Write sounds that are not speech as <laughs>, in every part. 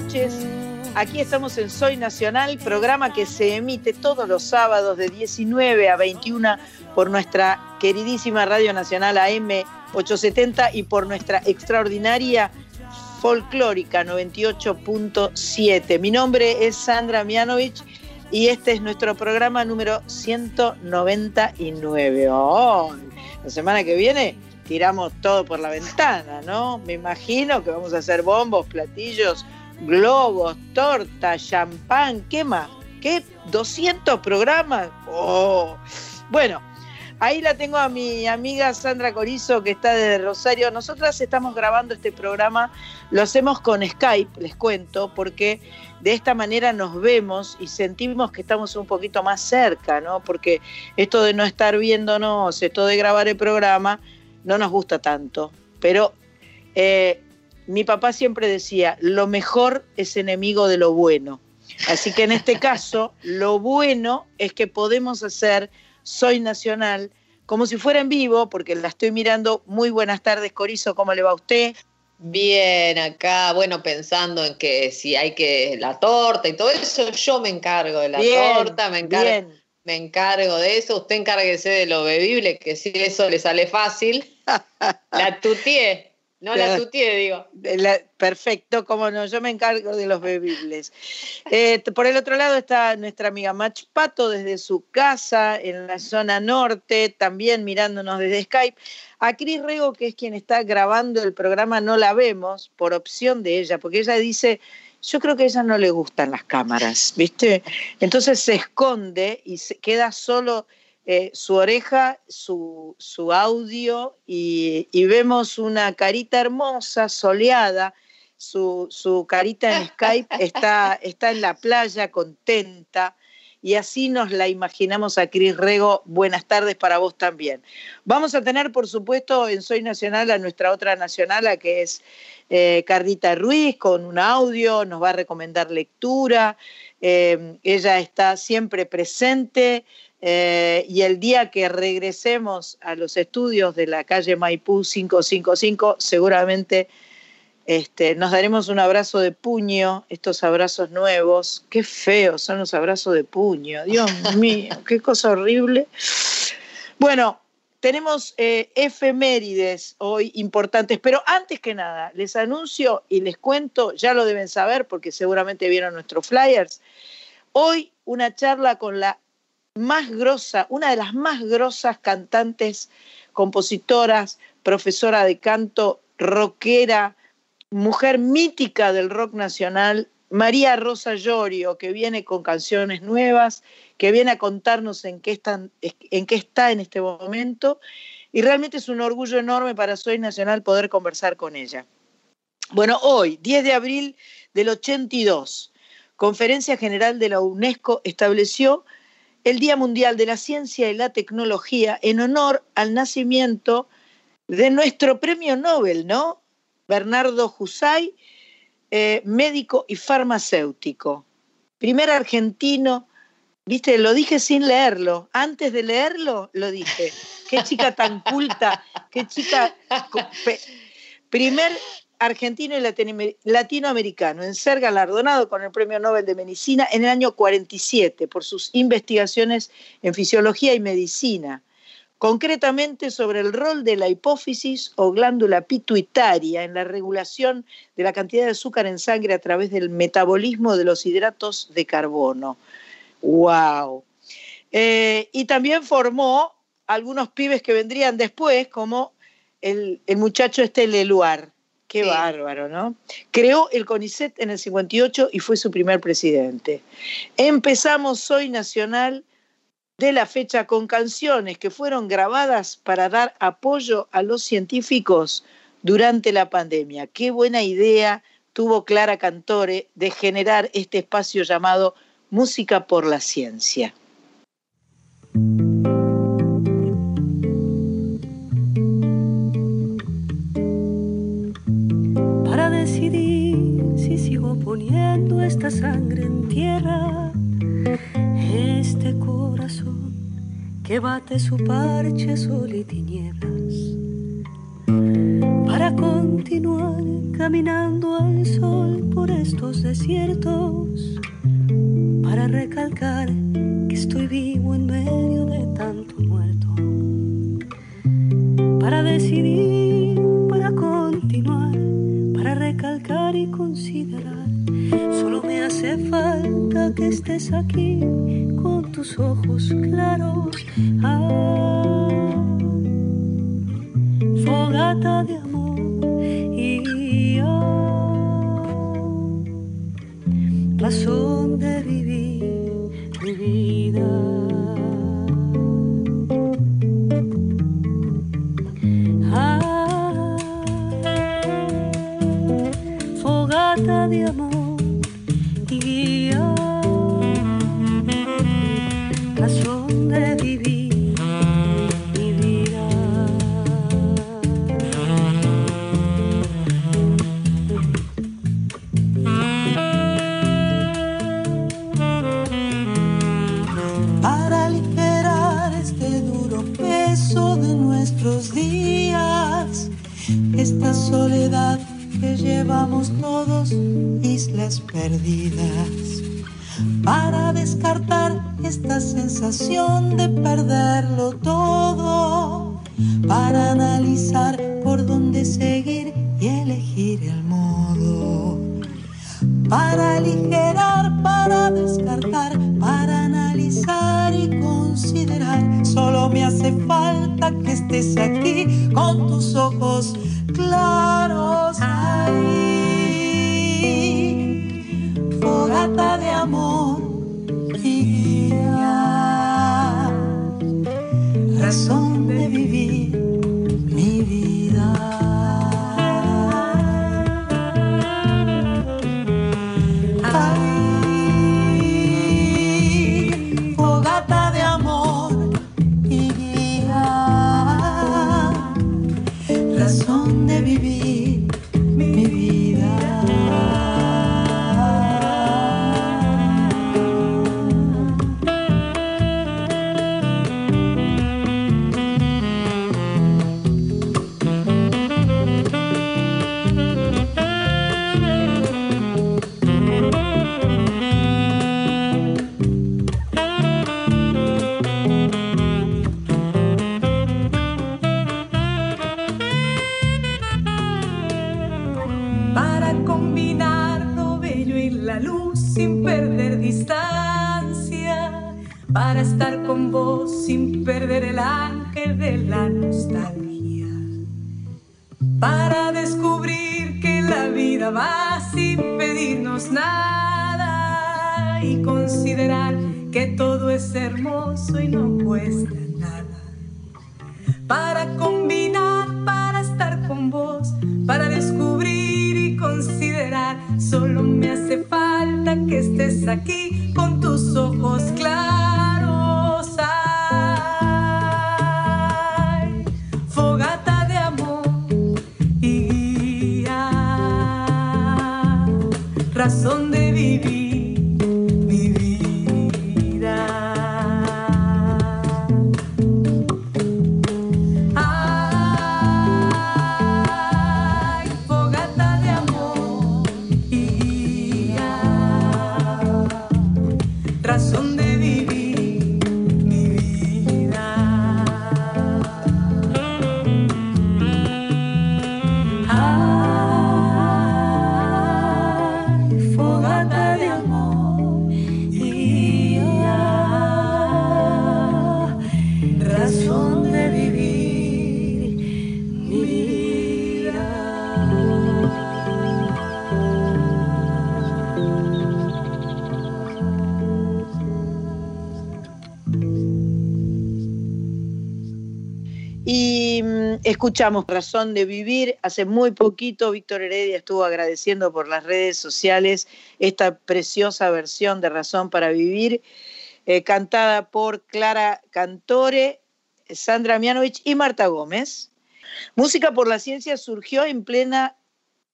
noches. Aquí estamos en Soy Nacional, programa que se emite todos los sábados de 19 a 21 por nuestra queridísima Radio Nacional AM 870 y por nuestra extraordinaria folclórica 98.7. Mi nombre es Sandra Mianovich y este es nuestro programa número 199. la semana que viene tiramos todo por la ventana, ¿no? Me imagino que vamos a hacer bombos, platillos, globos, tortas, champán, ¿qué más? ¿Qué? ¿200 programas? Oh. Bueno, Ahí la tengo a mi amiga Sandra Corizo, que está desde Rosario. Nosotras estamos grabando este programa, lo hacemos con Skype, les cuento, porque de esta manera nos vemos y sentimos que estamos un poquito más cerca, ¿no? Porque esto de no estar viéndonos, esto de grabar el programa, no nos gusta tanto. Pero eh, mi papá siempre decía, lo mejor es enemigo de lo bueno. Así que en este <laughs> caso, lo bueno es que podemos hacer soy Nacional, como si fuera en vivo, porque la estoy mirando. Muy buenas tardes, Corizo, ¿cómo le va a usted? Bien, acá, bueno, pensando en que si hay que la torta y todo eso, yo me encargo de la torta, me encargo, me encargo de eso, usted encárguese de lo bebible, que si eso le sale fácil. <laughs> la tutié. No la tutié, digo. perfecto, cómo no, yo me encargo de los bebibles. Eh, por el otro lado está nuestra amiga Mach Pato desde su casa en la zona norte, también mirándonos desde Skype. A Cris Rego, que es quien está grabando el programa, no la vemos por opción de ella, porque ella dice, yo creo que a ella no le gustan las cámaras, ¿viste? Entonces se esconde y se queda solo eh, su oreja, su, audio y, vemos una carita hermosa, soleada. Su, su carita en Skype está, <laughs> está en la playa, contenta y así nos la imaginamos a Cris Rego. Buenas tardes para vos también. Vamos a tener, por supuesto, en Soy Nacional a nuestra otra nacional, que es eh, Carlita Ruiz, con un audio, nos va a recomendar lectura. Eh, ella está siempre presente, eh, y el día que regresemos a los estudios de la calle Maipú 555, seguramente este, nos daremos un abrazo de puño, estos abrazos nuevos. Qué feos son los abrazos de puño, Dios <laughs> mío, qué cosa horrible. Bueno, tenemos eh, efemérides hoy importantes, pero antes que nada, les anuncio y les cuento, ya lo deben saber porque seguramente vieron nuestros flyers, hoy una charla con la más grosa, una de las más grosas cantantes, compositoras, profesora de canto, rockera, mujer mítica del rock nacional, María Rosa Llorio, que viene con canciones nuevas, que viene a contarnos en qué, en qué está en este momento. Y realmente es un orgullo enorme para Soy Nacional poder conversar con ella. Bueno, hoy, 10 de abril del 82, Conferencia General de la UNESCO estableció el Día Mundial de la Ciencia y la Tecnología en honor al nacimiento de nuestro premio Nobel, ¿no? Bernardo Jusay, eh, médico y farmacéutico. Primer argentino, viste, lo dije sin leerlo. Antes de leerlo, lo dije. Qué chica tan culta, qué chica. Primer argentino y latinoamericano en ser galardonado con el Premio Nobel de Medicina en el año 47 por sus investigaciones en fisiología y medicina, concretamente sobre el rol de la hipófisis o glándula pituitaria en la regulación de la cantidad de azúcar en sangre a través del metabolismo de los hidratos de carbono. ¡Wow! Eh, y también formó algunos pibes que vendrían después, como el, el muchacho este Leluar Qué bárbaro, ¿no? Creó el CONICET en el 58 y fue su primer presidente. Empezamos Soy Nacional de la fecha con canciones que fueron grabadas para dar apoyo a los científicos durante la pandemia. Qué buena idea tuvo Clara Cantore de generar este espacio llamado Música por la Ciencia. Poniendo esta sangre en tierra, este corazón que bate su parche sol y tinieblas, para continuar caminando al sol por estos desiertos para recalcar que estoy vivo en medio de tanto muerto. Para decidir, para continuar, para recalcar y considerar. Solo me hace falta que estés aquí con tus ojos claros. Ah, fogata de amor y ah, razón de vivir mi vida. Ah, fogata de amor. Escuchamos Razón de Vivir. Hace muy poquito Víctor Heredia estuvo agradeciendo por las redes sociales esta preciosa versión de Razón para Vivir, eh, cantada por Clara Cantore, Sandra Mianovich y Marta Gómez. Música por la Ciencia surgió en plena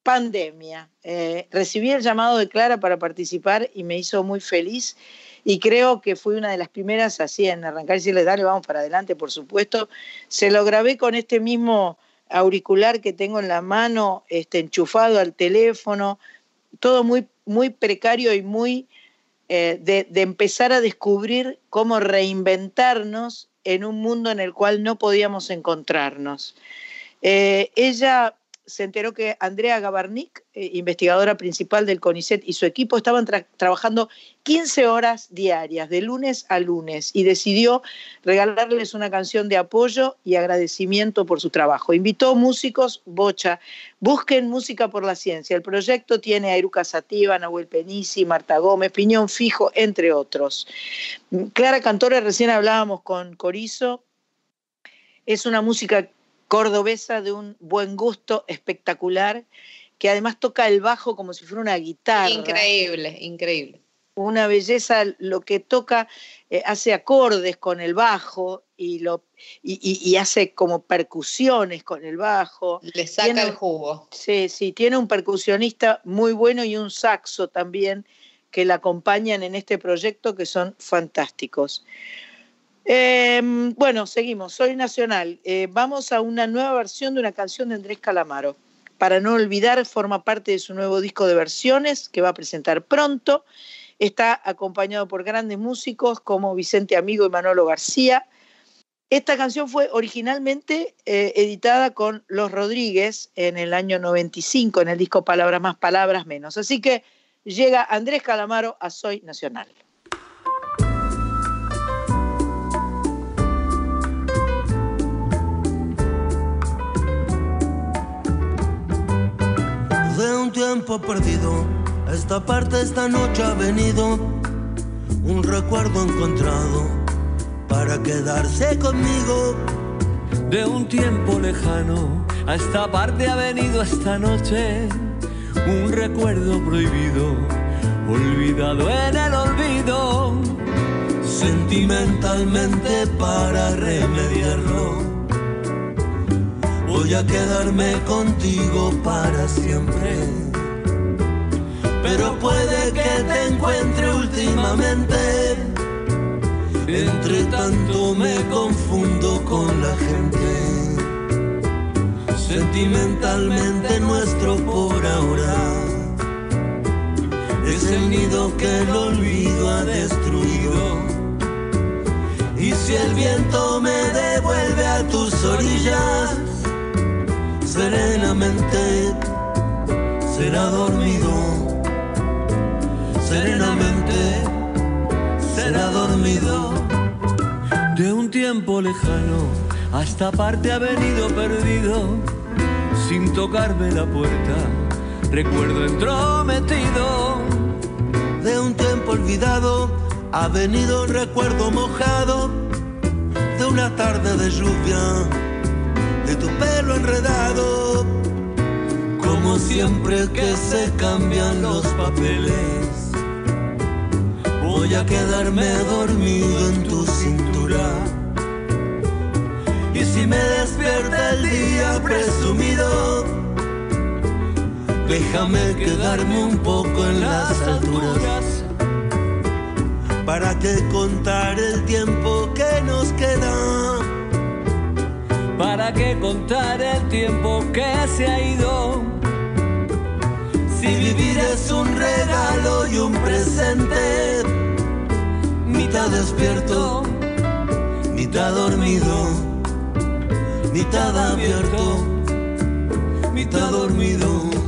pandemia. Eh, recibí el llamado de Clara para participar y me hizo muy feliz y creo que fui una de las primeras así en arrancar y decirle, dale, vamos para adelante, por supuesto. Se lo grabé con este mismo auricular que tengo en la mano, este, enchufado al teléfono, todo muy, muy precario y muy eh, de, empezar a descubrir cómo reinventarnos en un mundo en el cual no podíamos encontrarnos. Eh, ella se enteró que Andrea Gabarnik, eh, investigadora principal del CONICET, y su equipo estaban trabajando 15 horas diarias, de lunes a lunes, y decidió regalarles una canción de apoyo y agradecimiento por su trabajo. Invitó músicos, Bocha, busquen música por la ciencia. El proyecto tiene a Sativa, Nahuel Penisi, Marta Gómez, Piñón Fijo, entre otros. Clara Cantore, recién hablábamos con Corizo, es una música cordobesa de un buen gusto espectacular, que además toca el bajo como si fuera una guitarra. Increíble, increíble. Una belleza, lo que toca, eh, hace acordes con el bajo y, lo, y, hace como percusiones con el bajo. Le saca el jugo. Sí, sí, tiene un percusionista muy bueno y un saxo también que la acompañan en este proyecto que son fantásticos. Em, bueno, seguimos. Soy Nacional. Eh, vamos a una nueva versión de una canción de Andrés Calamaro. Para no olvidar, forma parte de su nuevo disco de versiones que va a presentar pronto. Está acompañado por grandes músicos como Vicente Amigo y Manolo García. Esta canción fue originalmente eh, editada con Los Rodríguez en el año 95 en el disco Palabras más, Palabras menos. Así que llega Andrés Calamaro a Soy Nacional. De un tiempo perdido, a esta parte esta noche ha venido un recuerdo encontrado para quedarse conmigo. De un tiempo lejano, a esta parte ha venido esta noche un recuerdo prohibido, olvidado en el olvido. Sentimentalmente para remediarlo voy a quedarme contigo para siempre. Pero puede que te encuentre últimamente. Entre tanto me confundo con la gente. Sentimentalmente nuestro por ahora es el nido que el olvido ha destruido. Y si el viento me devuelve a tus orillas, serenamente será dormido, serenamente será dormido. De un tiempo lejano hasta parte ha venido perdido, sin tocarme la puerta, recuerdo entrometido. De un tiempo olvidado ha venido un recuerdo mojado de una tarde de lluvia de tu pelo enredado, como siempre que se cambian los papeles. Voy a quedarme dormido en tu cintura. Y si me despierta el día presumido, déjame quedarme un poco en las alturas. ¿Para que contar el tiempo que nos queda? ¿Para qué contar el tiempo que se ha ido? Si vivir es un regalo y un presente, mitad despierto, mitad dormido, mitad abierto, mitad dormido.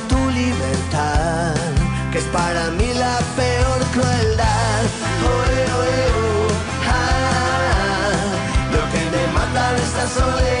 para mí la peor crueldad. Oh, oh, oh, ah, lo que me mata de esta soledad.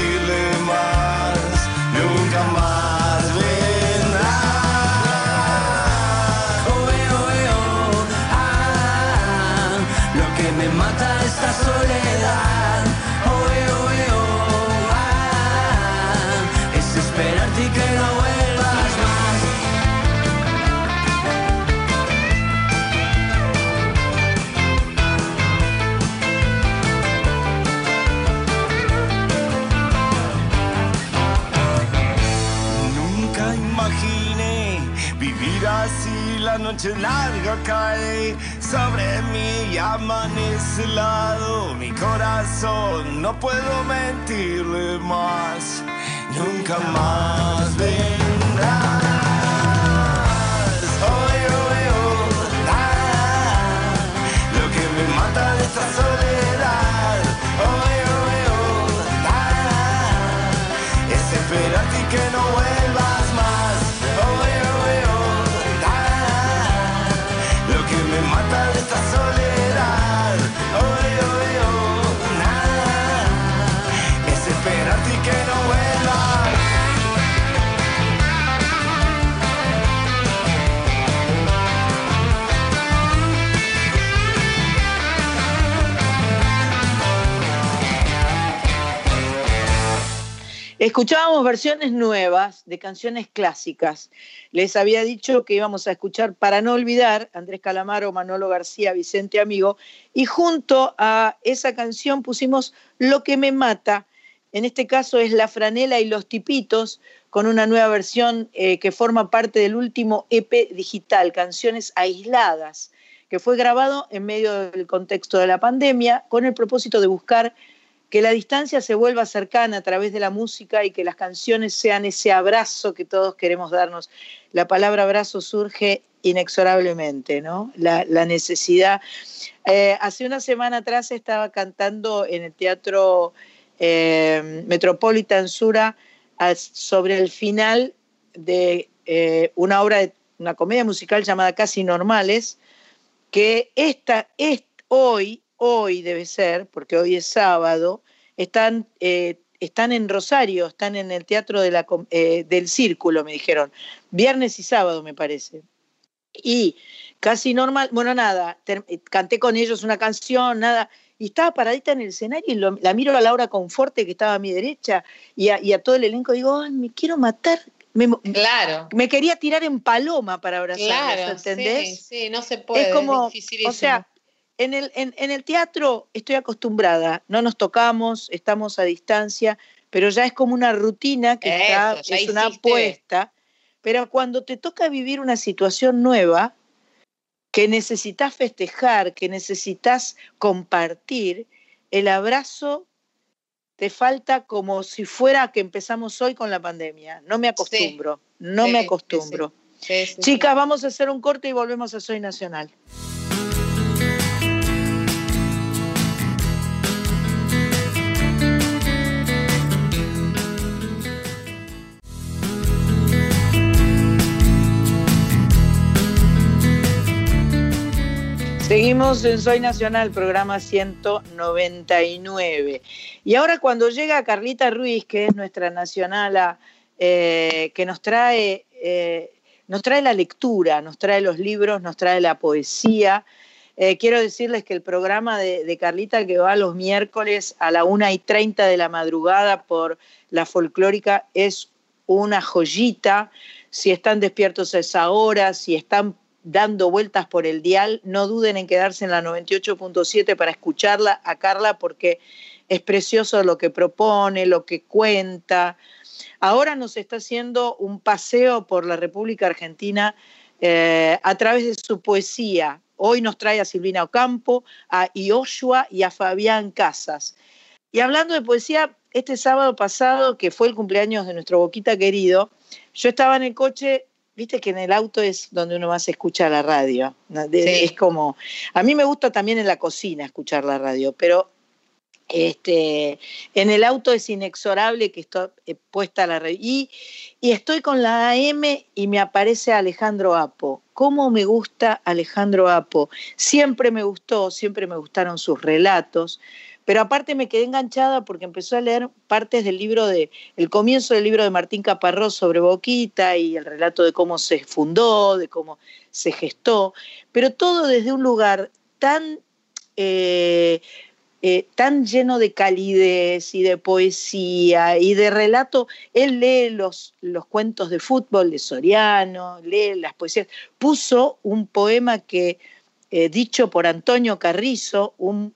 y amanece helado mi corazón. No puedo mentirle más, nunca más vendrás. Oh, oh, oh, lo que me mata de esta soledad. Oh, oh, ah, es esperarte y que no vuelvas Escuchábamos versiones nuevas de canciones clásicas. Les había dicho que íbamos a escuchar Para no olvidar, Andrés Calamaro, Manolo García, Vicente Amigo, y junto a esa canción pusimos Lo que me mata. En este caso es La franela y los tipitos, con una nueva versión eh, que forma parte del último EP digital, Canciones Aisladas, que fue grabado en medio del contexto de la pandemia con el propósito de buscar que la distancia se vuelva cercana a través de la música y que las canciones sean ese abrazo que todos queremos darnos. La palabra abrazo surge inexorablemente, ¿no? La, necesidad. Eh, hace una semana atrás estaba cantando en el Teatro eh, Metropolitan Sura sobre el final de eh, una obra, una comedia musical llamada Casi Normales, que esta, es hoy hoy debe ser, porque hoy es sábado, están, eh, están en Rosario, están en el Teatro de la, eh, del Círculo, me dijeron, viernes y sábado me parece. Y casi normal, bueno, nada, canté con ellos una canción, nada, y estaba paradita en el escenario y la miro a Laura Conforte que estaba a mi derecha y a, todo el elenco digo, me quiero matar. Me, claro. Me quería tirar en paloma para abrazarlos, claro, ¿entendés? Sí, sí, no se puede. Es como, o sea, en el, en, el teatro estoy acostumbrada, no nos tocamos, estamos a distancia, pero ya es como una rutina que está, es una apuesta. Pero cuando te toca vivir una situación nueva, que necesitas festejar, que necesitas compartir, el abrazo te falta como si fuera que empezamos hoy con la pandemia. No me acostumbro, no me acostumbro. Chicas, vamos a hacer un corte y volvemos a Soy Nacional. Seguimos en Soy Nacional, programa 199. Y ahora cuando llega Carlita Ruiz, que es nuestra nacionala, eh, que nos trae, eh, nos trae la lectura, nos trae los libros, nos trae la poesía. Eh, quiero decirles que el programa de, Carlita que va los miércoles a la una y 30 de la madrugada por la folclórica es una joyita. Si están despiertos a esa hora, si están dando vueltas por el dial, no duden en quedarse en la 98.7 para escucharla a Carla porque es precioso lo que propone, lo que cuenta. Ahora nos está haciendo un paseo por la República Argentina eh, a través de su poesía. Hoy nos trae a Silvina Ocampo, a Ioshua y a Fabián Casas. Y hablando de poesía, este sábado pasado, que fue el cumpleaños de nuestro Boquita querido, yo estaba en el coche Viste que en el auto es donde uno más escucha la radio. Es como, a mí me gusta también en la cocina escuchar la radio, pero este, en el auto es inexorable que estoy eh, puesta la radio. Y, y estoy con la AM y me aparece Alejandro Apo. ¿Cómo me gusta Alejandro Apo? Siempre me gustó, siempre me gustaron sus relatos. Pero aparte me quedé enganchada porque empezó a leer partes del libro de, el comienzo del libro de Martín Caparrós sobre Boquita y el relato de cómo se fundó, de cómo se gestó, pero todo desde un lugar tan, eh, eh, tan lleno de calidez y de poesía y de relato. Él lee los, los cuentos de fútbol de Soriano, lee las poesías. Puso un poema que, eh, dicho por Antonio Carrizo, un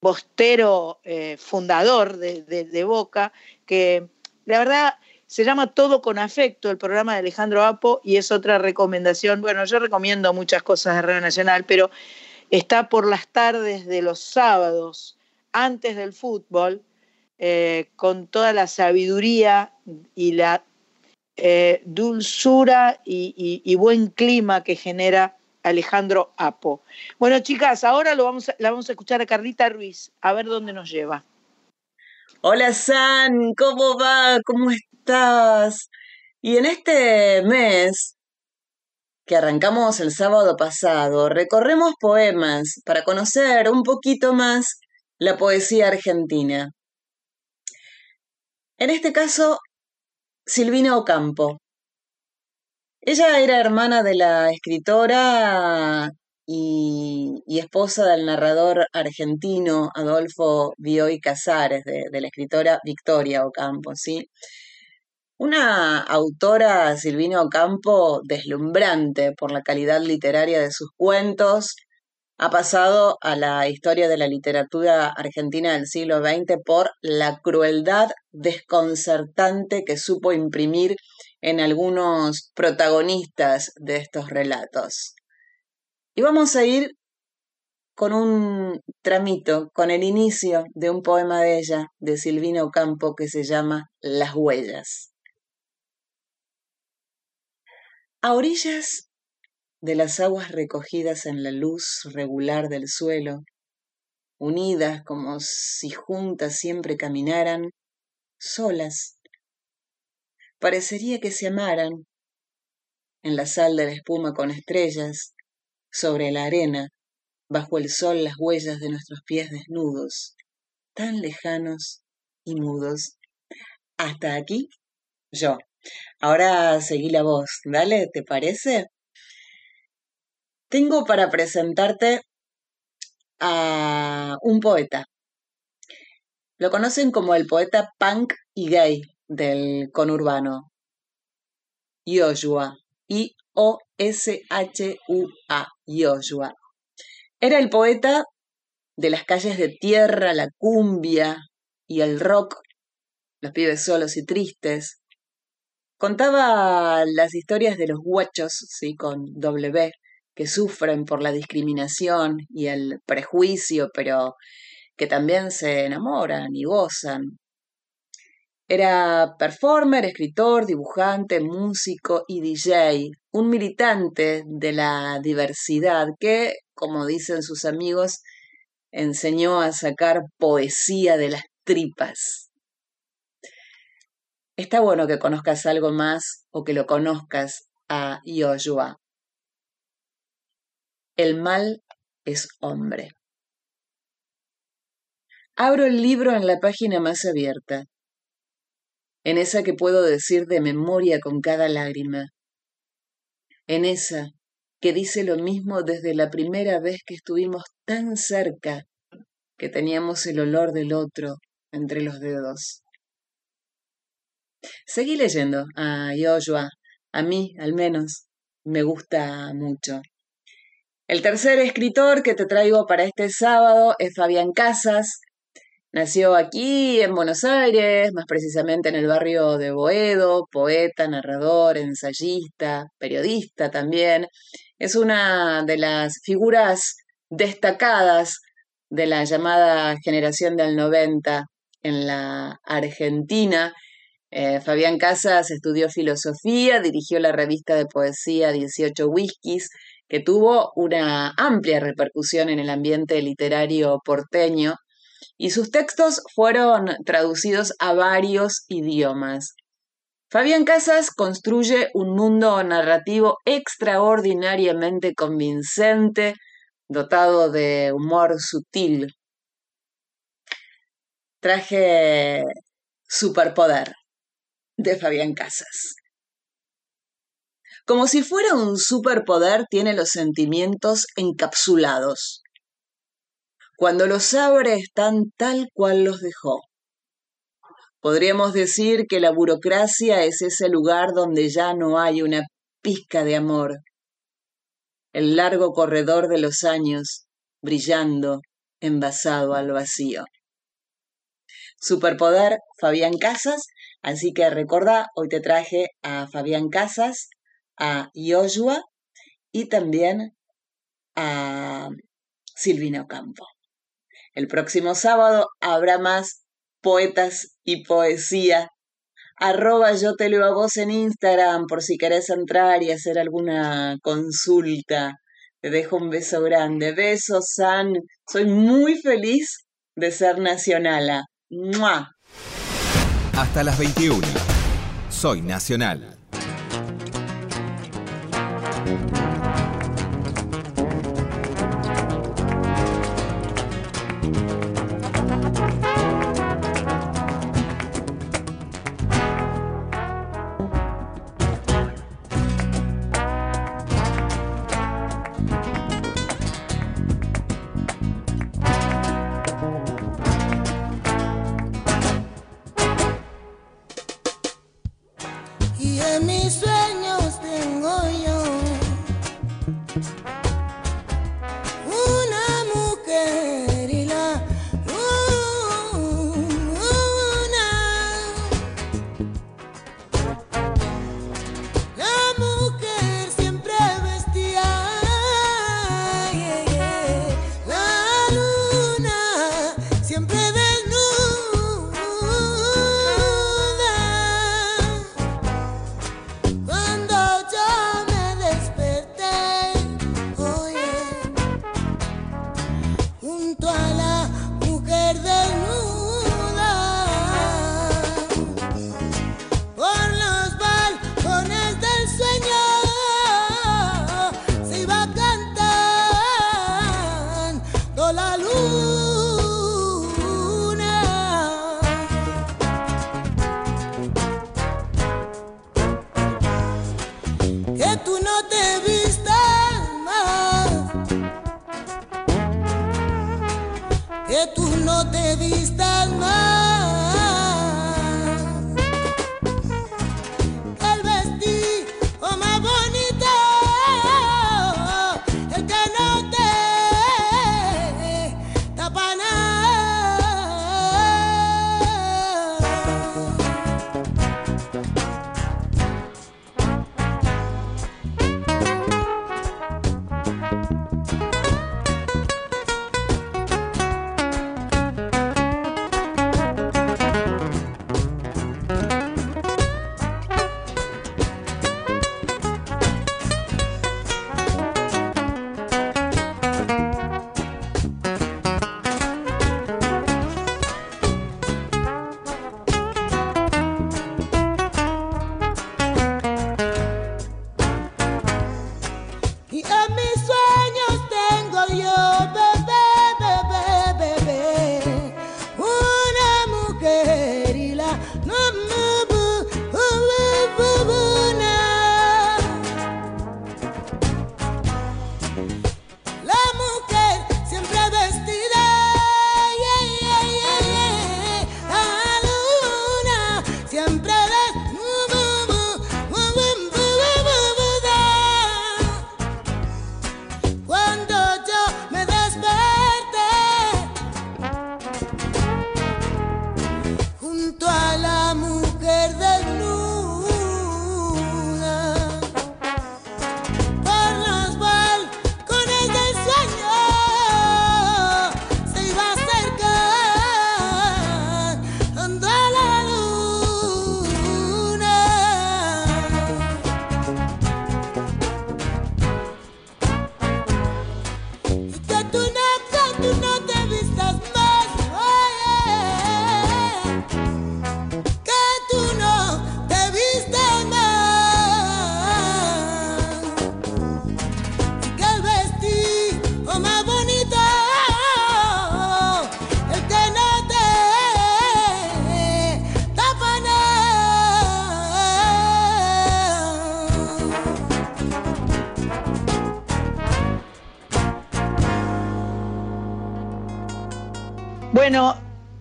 bostero eh, fundador de, Boca, que la verdad se llama Todo con Afecto, el programa de Alejandro Apo, y es otra recomendación. Bueno, yo recomiendo muchas cosas de Radio Nacional, pero está por las tardes de los sábados, antes del fútbol, eh, con toda la sabiduría y la eh, dulzura y buen clima que genera Alejandro Apo. Bueno, chicas, ahora lo vamos la vamos a escuchar a Carlita Ruiz, a ver dónde nos lleva. Hola San, ¿cómo va? ¿Cómo estás? Y en este mes que arrancamos el sábado pasado, recorremos poemas para conocer un poquito más la poesía argentina. En este caso, Silvina Ocampo, ella era hermana de la escritora y, esposa del narrador argentino Adolfo Bioy Casares, de, la escritora Victoria Ocampo, ¿sí? Una autora, Silvina Ocampo, deslumbrante por la calidad literaria de sus cuentos, ha pasado a la historia de la literatura argentina del siglo XX por la crueldad desconcertante que supo imprimir en algunos protagonistas de estos relatos. Y vamos a ir con un tramito, con el inicio de un poema de ella, de Silvina Ocampo, que se llama Las huellas. A orillas de las aguas recogidas en la luz regular del suelo, unidas como si juntas siempre caminaran, solas Parecería que se amaran. En la sal de la espuma con estrellas, sobre la arena, bajo el sol las huellas de nuestros pies desnudos, tan lejanos y mudos. Hasta aquí, yo. Ahora seguí la voz, dale, ¿te parece? tengo para presentarte a un poeta. Lo conocen como el poeta punk y gay del conurbano. Yoshua. I-O-S-H-U-A. Yoshua. Era el poeta de las calles de tierra, la cumbia y el rock, los pibes solos y tristes. Contaba las historias de los guachos, sí, con W, que sufren por la discriminación y el prejuicio, pero que también se enamoran y gozan. Era performer, escritor, dibujante, músico y DJ, un militante de la diversidad que, como dicen sus amigos, enseñó a sacar poesía de las tripas. Está bueno que conozcas algo más o que lo conozcas a Yoshua. El mal es hombre. Abro el libro en la página más abierta, en esa que puedo decir de memoria con cada lágrima, en esa que dice lo mismo desde la primera vez que estuvimos tan cerca que teníamos el olor del otro entre los dedos. Seguí leyendo a Yoshua, a mí al menos, me gusta mucho. El tercer escritor que te traigo para este sábado es Fabián Casas. Nació aquí en Buenos Aires, más precisamente en el barrio de Boedo, poeta, narrador, ensayista, periodista también. Es una de las figuras destacadas de la llamada generación del 90 en la Argentina. Eh, Fabián Casas estudió filosofía, dirigió la revista de poesía 18 Whiskies que tuvo una amplia repercusión en el ambiente literario porteño y sus textos fueron traducidos a varios idiomas. Fabián Casas construye un mundo narrativo extraordinariamente convincente, dotado de humor sutil. Traje Superpoder de Fabián Casas. Como si fuera un superpoder, tiene los sentimientos encapsulados. Cuando los abre están tal cual los dejó. Podríamos decir que la burocracia es ese lugar donde ya no hay una pizca de amor. El largo corredor de los años, brillando, envasado al vacío. Superpoder, Fabián Casas. Así que recordá, hoy te traje a Fabián Casas a Yoshua y también a Silvina Ocampo. El próximo sábado habrá más poetas y poesía. Arroba yo te leo a vos en Instagram por si querés entrar y hacer alguna consulta. Te dejo un beso grande. Besos, San. Soy muy feliz de ser nacionala. Hasta las 21. Soy nacional.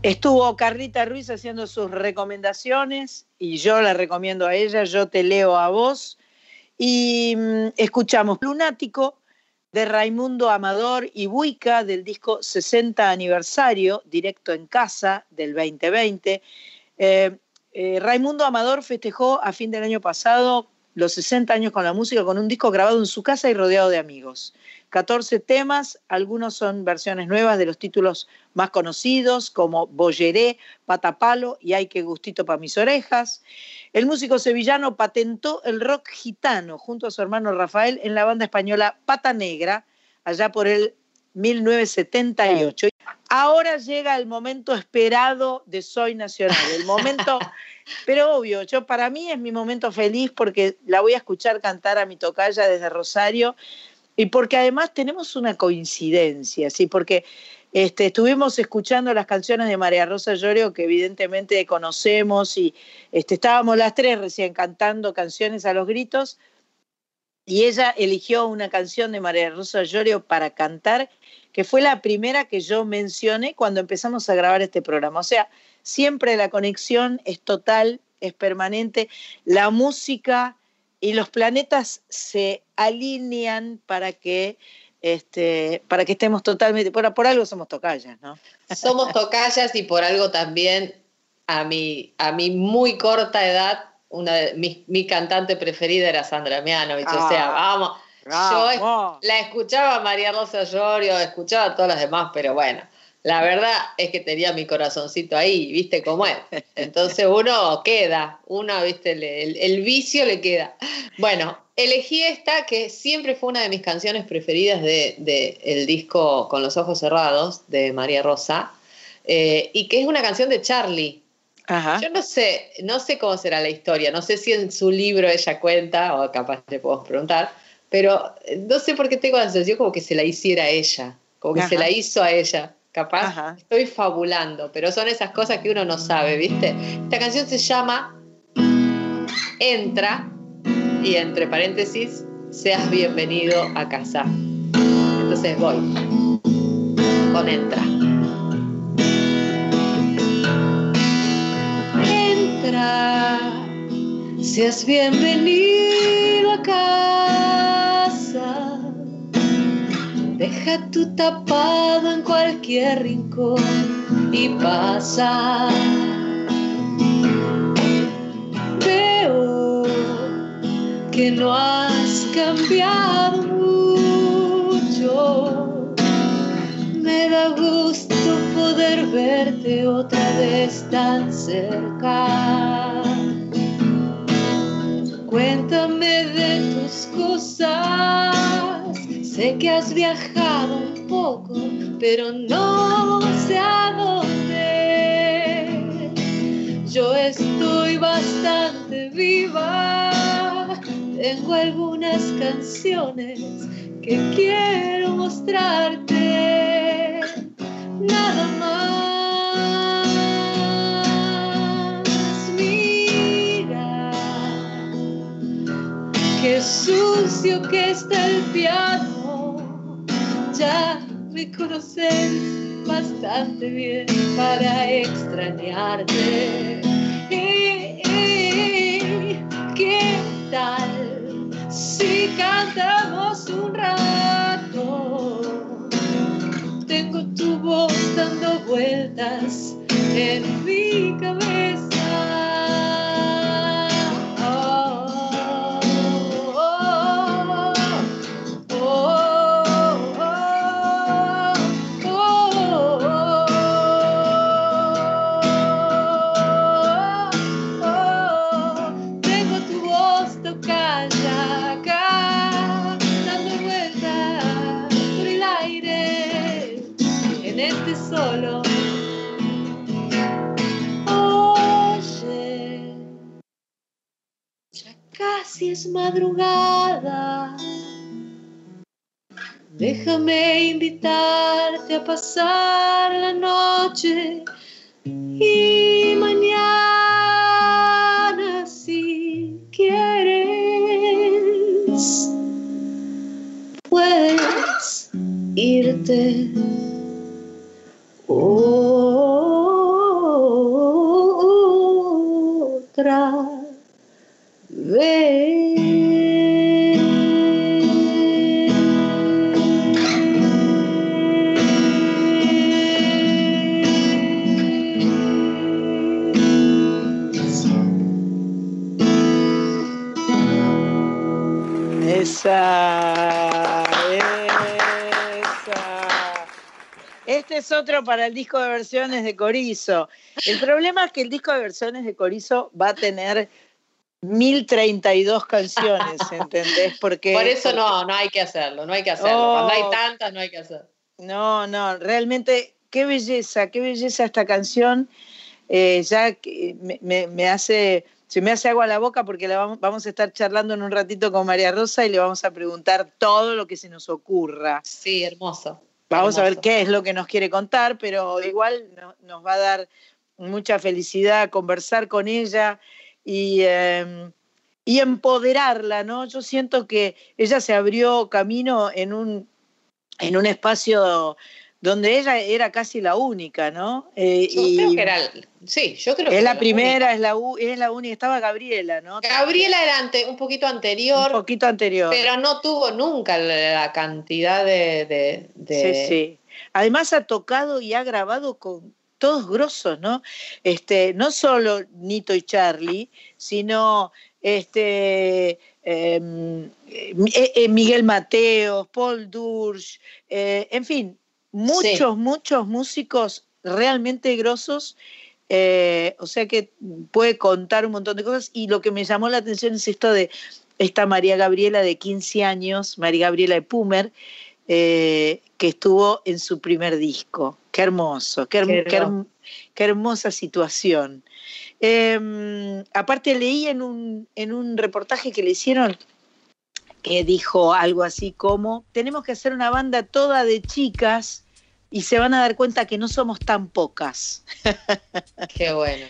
Estuvo Carlita Ruiz haciendo sus recomendaciones y yo la recomiendo a ella, yo te leo a vos. Y mm, escuchamos Lunático de Raimundo Amador y Buica del disco 60 aniversario, directo en casa del 2020. Eh, eh, Raimundo Amador festejó a fin del año pasado los 60 años con la música con un disco grabado en su casa y rodeado de amigos. 14 temas, algunos son versiones nuevas de los títulos más conocidos como Bolleré, Patapalo y Ay que gustito para mis orejas. El músico sevillano patentó el rock gitano junto a su hermano Rafael en la banda española Pata Negra, allá por el 1978. Ahora llega el momento esperado de Soy Nacional, el momento, <laughs> pero obvio, yo para mí es mi momento feliz porque la voy a escuchar cantar a mi tocaya desde Rosario y porque además tenemos una coincidencia, ¿sí? Porque este, estuvimos escuchando las canciones de María Rosa Llorio que evidentemente conocemos y este, estábamos las tres recién cantando canciones a los gritos y ella eligió una canción de María Rosa Llorio para cantar que fue la primera que yo mencioné cuando empezamos a grabar este programa. O sea, siempre la conexión es total, es permanente. La música y los planetas se alinean para que este, para que estemos totalmente, por, por algo somos tocallas, ¿no? Somos tocallas y por algo también a mi, a mi muy corta edad, una de, mi, mi cantante preferida era Sandra Mianovich, o sea, ah, vamos, yo la escuchaba María Rosa Llorio, escuchaba a todas las demás, pero bueno, la verdad es que tenía mi corazoncito ahí, viste cómo es. Entonces uno queda, uno, viste, el, vicio le queda. Bueno, elegí esta que siempre fue una de mis canciones preferidas del de, el disco Con los ojos cerrados de María Rosa, eh, y que es una canción de Charlie. Yo no sé, no sé cómo será la historia, no sé si en su libro ella cuenta, o capaz le podemos preguntar, pero no sé por qué tengo la sensación como que se la hiciera a ella, como que se la hizo a ella. Capaz estoy fabulando, pero son esas cosas que uno no sabe, ¿viste? Esta canción se llama Entra y entre paréntesis, seas bienvenido a casa. Entonces voy con entra. Entra, seas bienvenido a casa. Deja tu tapado en cualquier rincón y pasa que no has cambiado mucho. Me da gusto poder verte otra vez tan cerca. Cuéntame de tus cosas. Sé que has viajado un poco, pero no sé a dónde. Yo estoy bastante viva. Tengo algunas canciones que quiero mostrarte. Nada más. Mira qué sucio que está el piano. Ya me conoces bastante bien para extrañarte. Eh, eh, ¿Qué tal si cantamos un rato? Tengo tu voz dando vueltas en mi cabeza. Es madrugada. Déjame invitarte a pasar la noche y mañana si quieres puedes irte. Otra esa. Este es otro para el disco de versiones de Corizo. El problema es que el disco de versiones de Corizo va a tener 1032 canciones, <laughs> ¿entendés? Porque, Por eso porque- no, no hay que hacerlo, no hay que hacerlo. Cuando hay Oh. tantas, no hay que hacerlo. No, no, realmente, qué belleza, qué belleza esta canción. Eh, ya me, me- me hace, se me hace agua la boca porque la vamos, vamos a estar charlando en un ratito con María Rosa y le vamos a preguntar todo lo que se nos ocurra. Sí, hermoso. Vamos a ver qué es lo que nos quiere contar, pero igual no- nos va a dar mucha felicidad conversar con ella y, eh, y empoderarla, ¿no? Yo siento que ella se abrió camino en un, en un espacio donde ella era casi la única, ¿no? Eh, Yo y creo que era. Sí, yo creo que es era la primera, es la, u- es la única. Estaba Gabriela, ¿no? Gabriela era ante- un poquito Un anterior, poquito anterior. pero no tuvo nunca la la cantidad de. de- de- Sí, sí. Además ha tocado y ha grabado con todos grosos, ¿no? Este, no solo Nito y Charlie, sino este em, eh, eh, Miguel Mateos, Paul Dursch, eh, en fin, muchos, muchos músicos realmente grosos. o sea que puede contar un montón de cosas. Y lo que me llamó la atención es esto de esta María Gabriela de 15 años, María Gabriela de Pumer, eh, que estuvo en su primer disco. Qué hermoso, qué, herm- Qué qué herm- qué hermosa situación. Eh, aparte leí en un, en un reportaje que le hicieron que dijo algo así como, tenemos que hacer una banda toda de chicas y se van a dar cuenta que no somos tan pocas. <laughs> Qué bueno.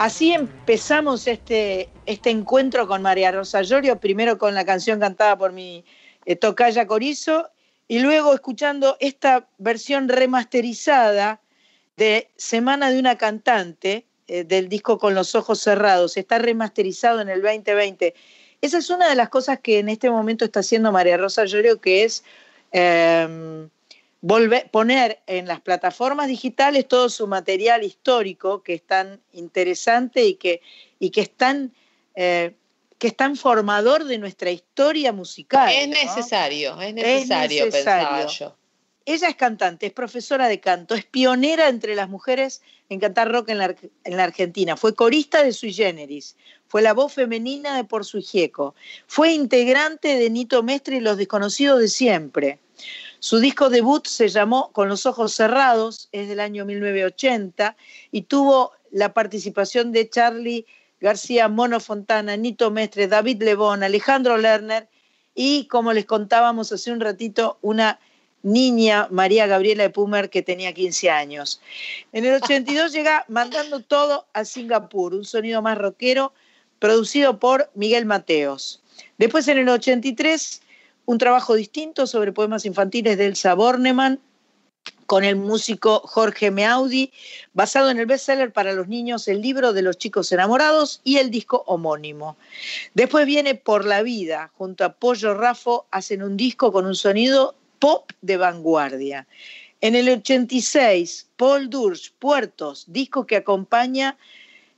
Así empezamos este, este encuentro con María Rosa Llorio, primero con la canción cantada por mi eh, tocaya Corizo y luego escuchando esta versión remasterizada de Semana de una cantante eh, del disco Con los ojos cerrados. Está remasterizado en el 2020. Esa es una de las cosas que en este momento está haciendo María Rosa Llorio, que es... Em, volver, poner en las plataformas digitales todo su material histórico que es tan interesante y que, y que es tan... Eh, que es tan formador de nuestra historia musical. Es necesario, es necesario, es necesario. yo. Ella es cantante, es profesora de canto, es pionera entre las mujeres en cantar rock en la, en la Argentina. Fue corista de Sui Generis, fue la voz femenina de Por Su Gieco, fue integrante de Nito Mestre y Los Desconocidos de Siempre. Su disco debut se llamó Con los ojos cerrados, es del año 1980, y tuvo la participación de Charlie García, Mono Fontana, Nito Mestre, David Lebón, Alejandro Lerner y, como les contábamos hace un ratito, una niña, María Gabriela de Pumer, que tenía 15 años. En el 82 llega mandando todo a Singapur, un sonido más rockero, producido por Miguel Mateos. Después, en el 83, un trabajo distinto sobre poemas infantiles de Elsa Bornemann con el músico Jorge Meaudi, basado en el bestseller para los niños El libro de los chicos enamorados y el disco homónimo. Después viene Por la vida, junto a Pollo Rafo hacen un disco con un sonido pop de vanguardia. En el 86, Paul Dursch, Puertos, disco que acompaña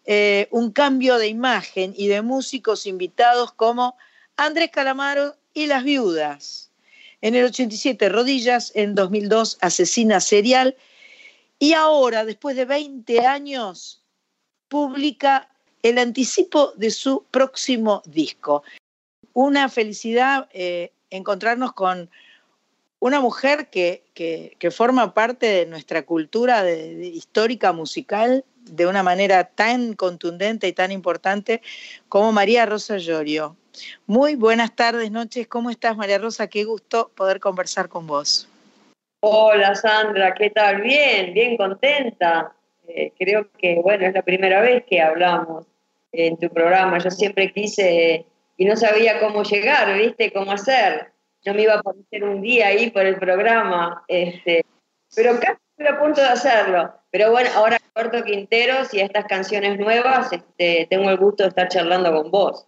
eh, un cambio de imagen y de músicos invitados como Andrés Calamaro y Las Viudas. En el 87, Rodillas, en 2002, Asesina Serial. Y ahora, después de 20 años, publica el anticipo de su próximo disco. Una felicidad eh, encontrarnos con una mujer que, que, forma parte de nuestra cultura histórica musical de una manera tan contundente y tan importante como María Rosa Llorio. Muy buenas tardes, noches. ¿Cómo estás, María Rosa? Qué gusto poder conversar con vos. Hola, Sandra. ¿Qué tal? Bien, bien contenta. Eh, creo que, bueno, es la primera vez que hablamos en tu programa. Yo siempre quise y no sabía cómo llegar, ¿viste? Cómo hacer. Yo me iba a aparecer un día ahí por el programa, este, pero casi estoy a punto de hacerlo. Pero bueno, ahora Roberto Quinteros y estas canciones nuevas, este, tengo el gusto de estar charlando con vos.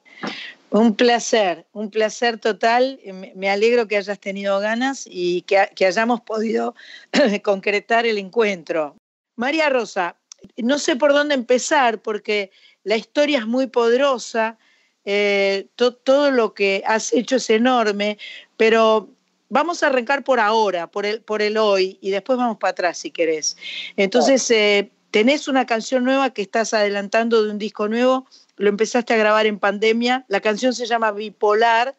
Un placer, un placer total. Me alegro que hayas tenido ganas y que, hayamos podido <clears throat> concretar el encuentro. María Rosa, no sé por dónde empezar porque la historia es muy poderosa, eh, todo lo que has hecho es enorme, pero vamos a arrancar por ahora, por el, por el hoy, y después vamos para atrás si querés. Entonces, eh, tenés una canción nueva que estás adelantando de un disco nuevo lo empezaste a grabar en pandemia. La canción se llama Bipolar.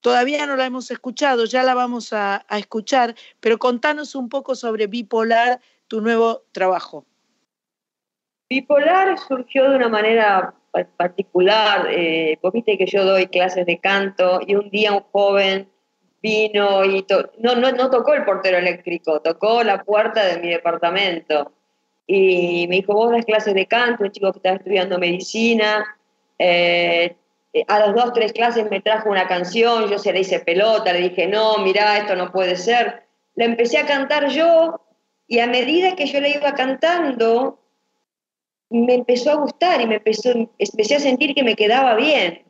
Todavía no la hemos escuchado, ya la vamos a, escuchar, pero contanos un poco sobre Bipolar, tu nuevo trabajo. Bipolar surgió de una manera particular. Eh, viste que yo doy clases de canto y un día un joven vino y no, no, no tocó el portero eléctrico, tocó la puerta de mi departamento y me dijo, vos das clases de canto, un chico que estaba estudiando medicina, eh, a las dos, tres clases me trajo una canción, yo se le hice pelota, le dije, no, mirá, esto no puede ser. La empecé a cantar yo y a medida que yo la iba cantando, me empezó a gustar y me empezó, empecé a sentir que me quedaba bien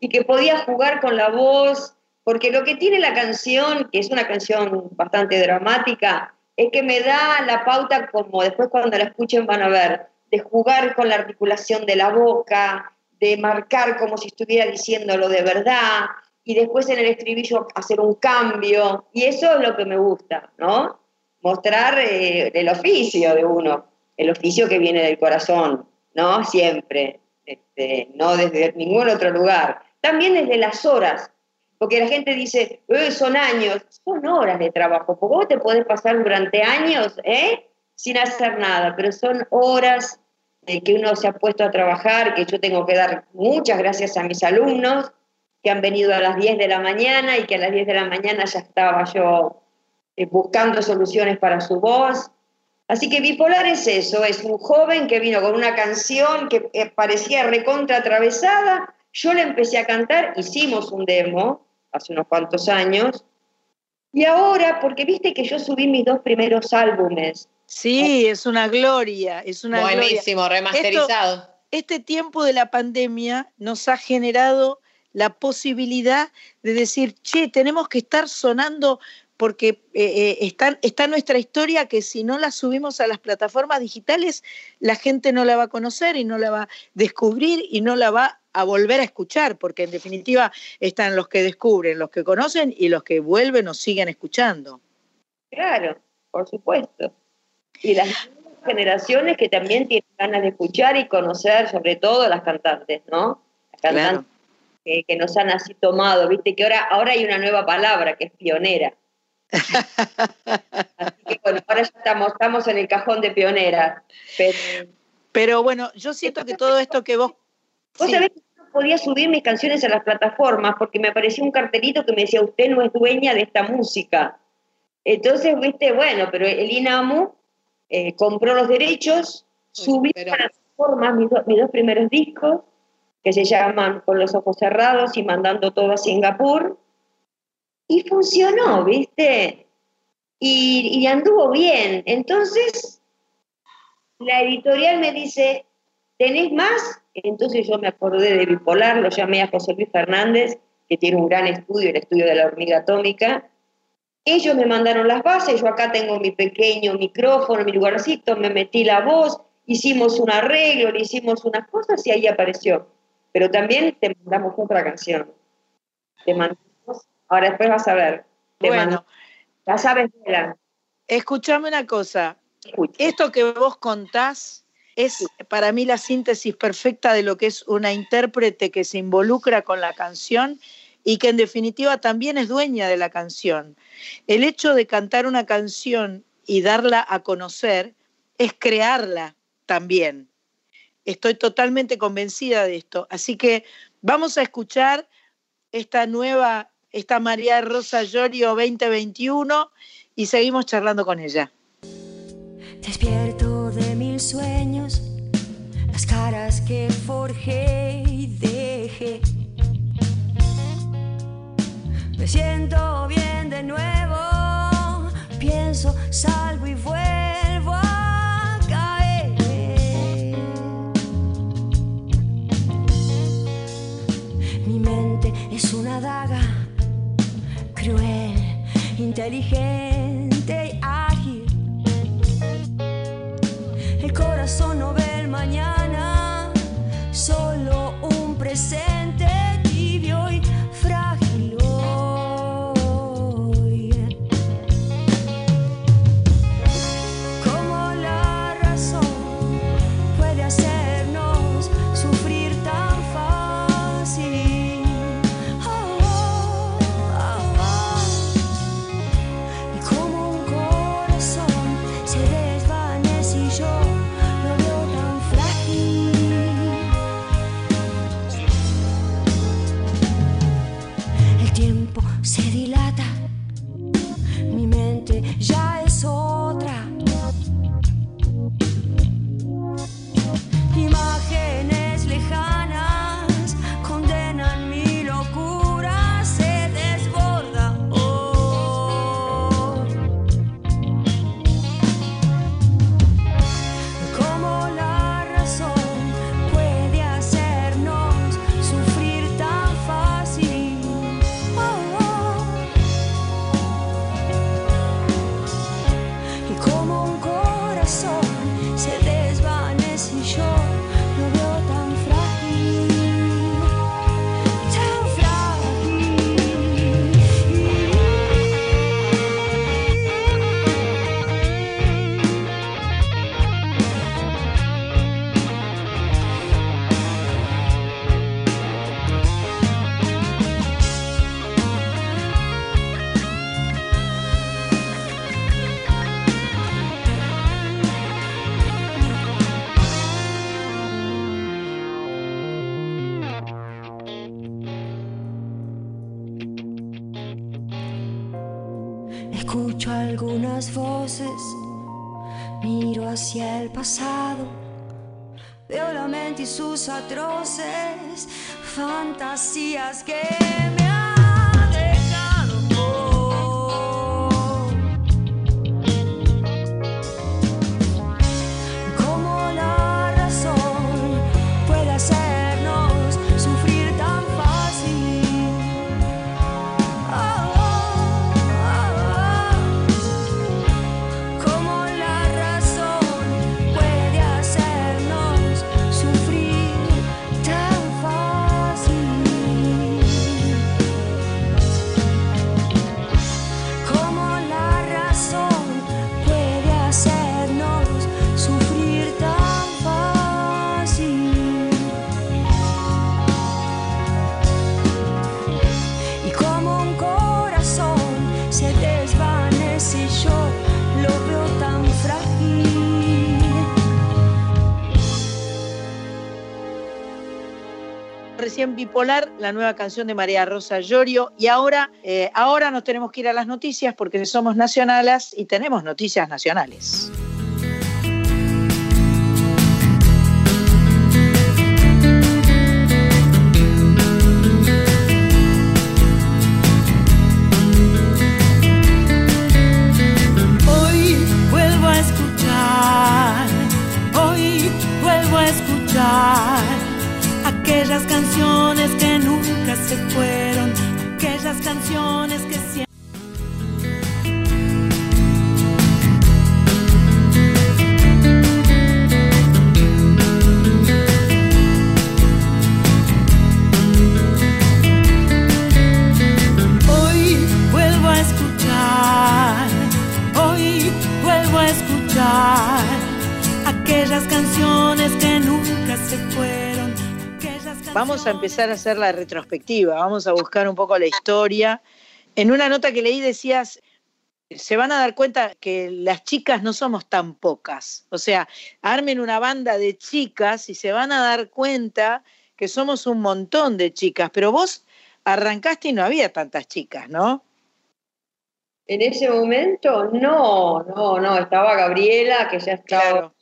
y que podía jugar con la voz, porque lo que tiene la canción, que es una canción bastante dramática, es que me da la pauta, como después cuando la escuchen van a ver, de jugar con la articulación de la boca, de marcar como si estuviera diciéndolo de verdad, y después en el estribillo hacer un cambio, y eso es lo que me gusta, ¿no? Mostrar eh, el oficio de uno, el oficio que viene del corazón, ¿no? Siempre, este, no desde ningún otro lugar. También desde las horas, porque la gente dice, eh, son años, son horas de trabajo, porque vos te podés pasar durante años ¿eh? sin hacer nada, pero son horas de que uno se ha puesto a trabajar, que yo tengo que dar muchas gracias a mis alumnos que han venido a las 10 de la mañana y que a las 10 de la mañana ya estaba yo eh, buscando soluciones para su voz. Así que bipolar es eso, es un joven que vino con una canción que eh, parecía recontra atravesada, yo le empecé a cantar, hicimos un demo hace unos cuantos años, y ahora, porque viste que yo subí mis dos primeros álbumes. Sí, es una gloria, es una Buenísimo, remasterizado. este tiempo de la pandemia nos ha generado la posibilidad de decir, che, tenemos que estar sonando porque eh, eh, está, nuestra historia que si no la subimos a las plataformas digitales, la gente no la va a conocer y no la va a descubrir y no la va a volver a escuchar, porque en definitiva están los que descubren, los que conocen y los que vuelven o siguen escuchando. Claro, por supuesto. Y las generaciones que también tienen ganas de escuchar y conocer, sobre todo las cantantes, ¿no? Las cantantes que, nos han así tomado, viste que ahora, ahora hay una nueva palabra que es pionera. <laughs> Así que bueno, ahora ya estamos, estamos en el cajón de pionera. Pero, bueno, yo siento que todo esto que vos... Vos sabés que no podía subir mis canciones a las plataformas porque me apareció un cartelito que me decía, usted no es dueña de esta música. Entonces, viste, bueno, pero el INAMU eh, compró los derechos, subí a las plataformas mis, mis dos primeros discos, que se llaman Con los ojos cerrados y mandando todo a Singapur y funcionó, ¿viste? Y, anduvo bien. Entonces, la editorial me dice, ¿tenés más? Entonces yo me acordé de Bipolar, lo llamé a José Luis Fernández, que tiene un gran estudio, el estudio de la hormiga atómica. Ellos me mandaron las bases, yo acá tengo mi pequeño micrófono, mi lugarcito, me metí la voz, hicimos un arreglo, le hicimos unas cosas y ahí apareció. Pero también te mandamos otra canción. Te mandamos Ahora después vas a ver. bueno. Ya sabes, Escúchame una cosa. Esto que vos contás es para mí la síntesis perfecta de lo que es una intérprete que se involucra con la canción y que en definitiva también es dueña de la canción. El hecho de cantar una canción y darla a conocer es crearla también. Estoy totalmente convencida de esto. Así que vamos a escuchar esta nueva está María Rosa Llorio 2021 y seguimos charlando con ella. Despierto de mil sueños, las caras que forjé y dejé. Me siento bien de nuevo, pienso, salgo y vuelvo a caer. Mi mente es una daga cruel, inteligente no ve el mañana, solo un presente algunas voces Miro hacia el pasado, veo la mente y sus atroces fantasías que me Bipolar, la nueva canción de María Rosa Llorio. Y ahora, eh, ahora nos tenemos que ir a las noticias porque somos nacionales y tenemos noticias nacionales. Vamos a empezar a hacer la retrospectiva, vamos a buscar un poco la historia. En una nota que leí decías, se van a dar cuenta que las chicas no somos tan pocas. O sea, armen una banda de chicas y se van a dar cuenta que somos un montón de chicas. Pero vos arrancaste y no había tantas chicas, ¿no? En ese momento, no, no, no, estaba Gabriela, que ya estaba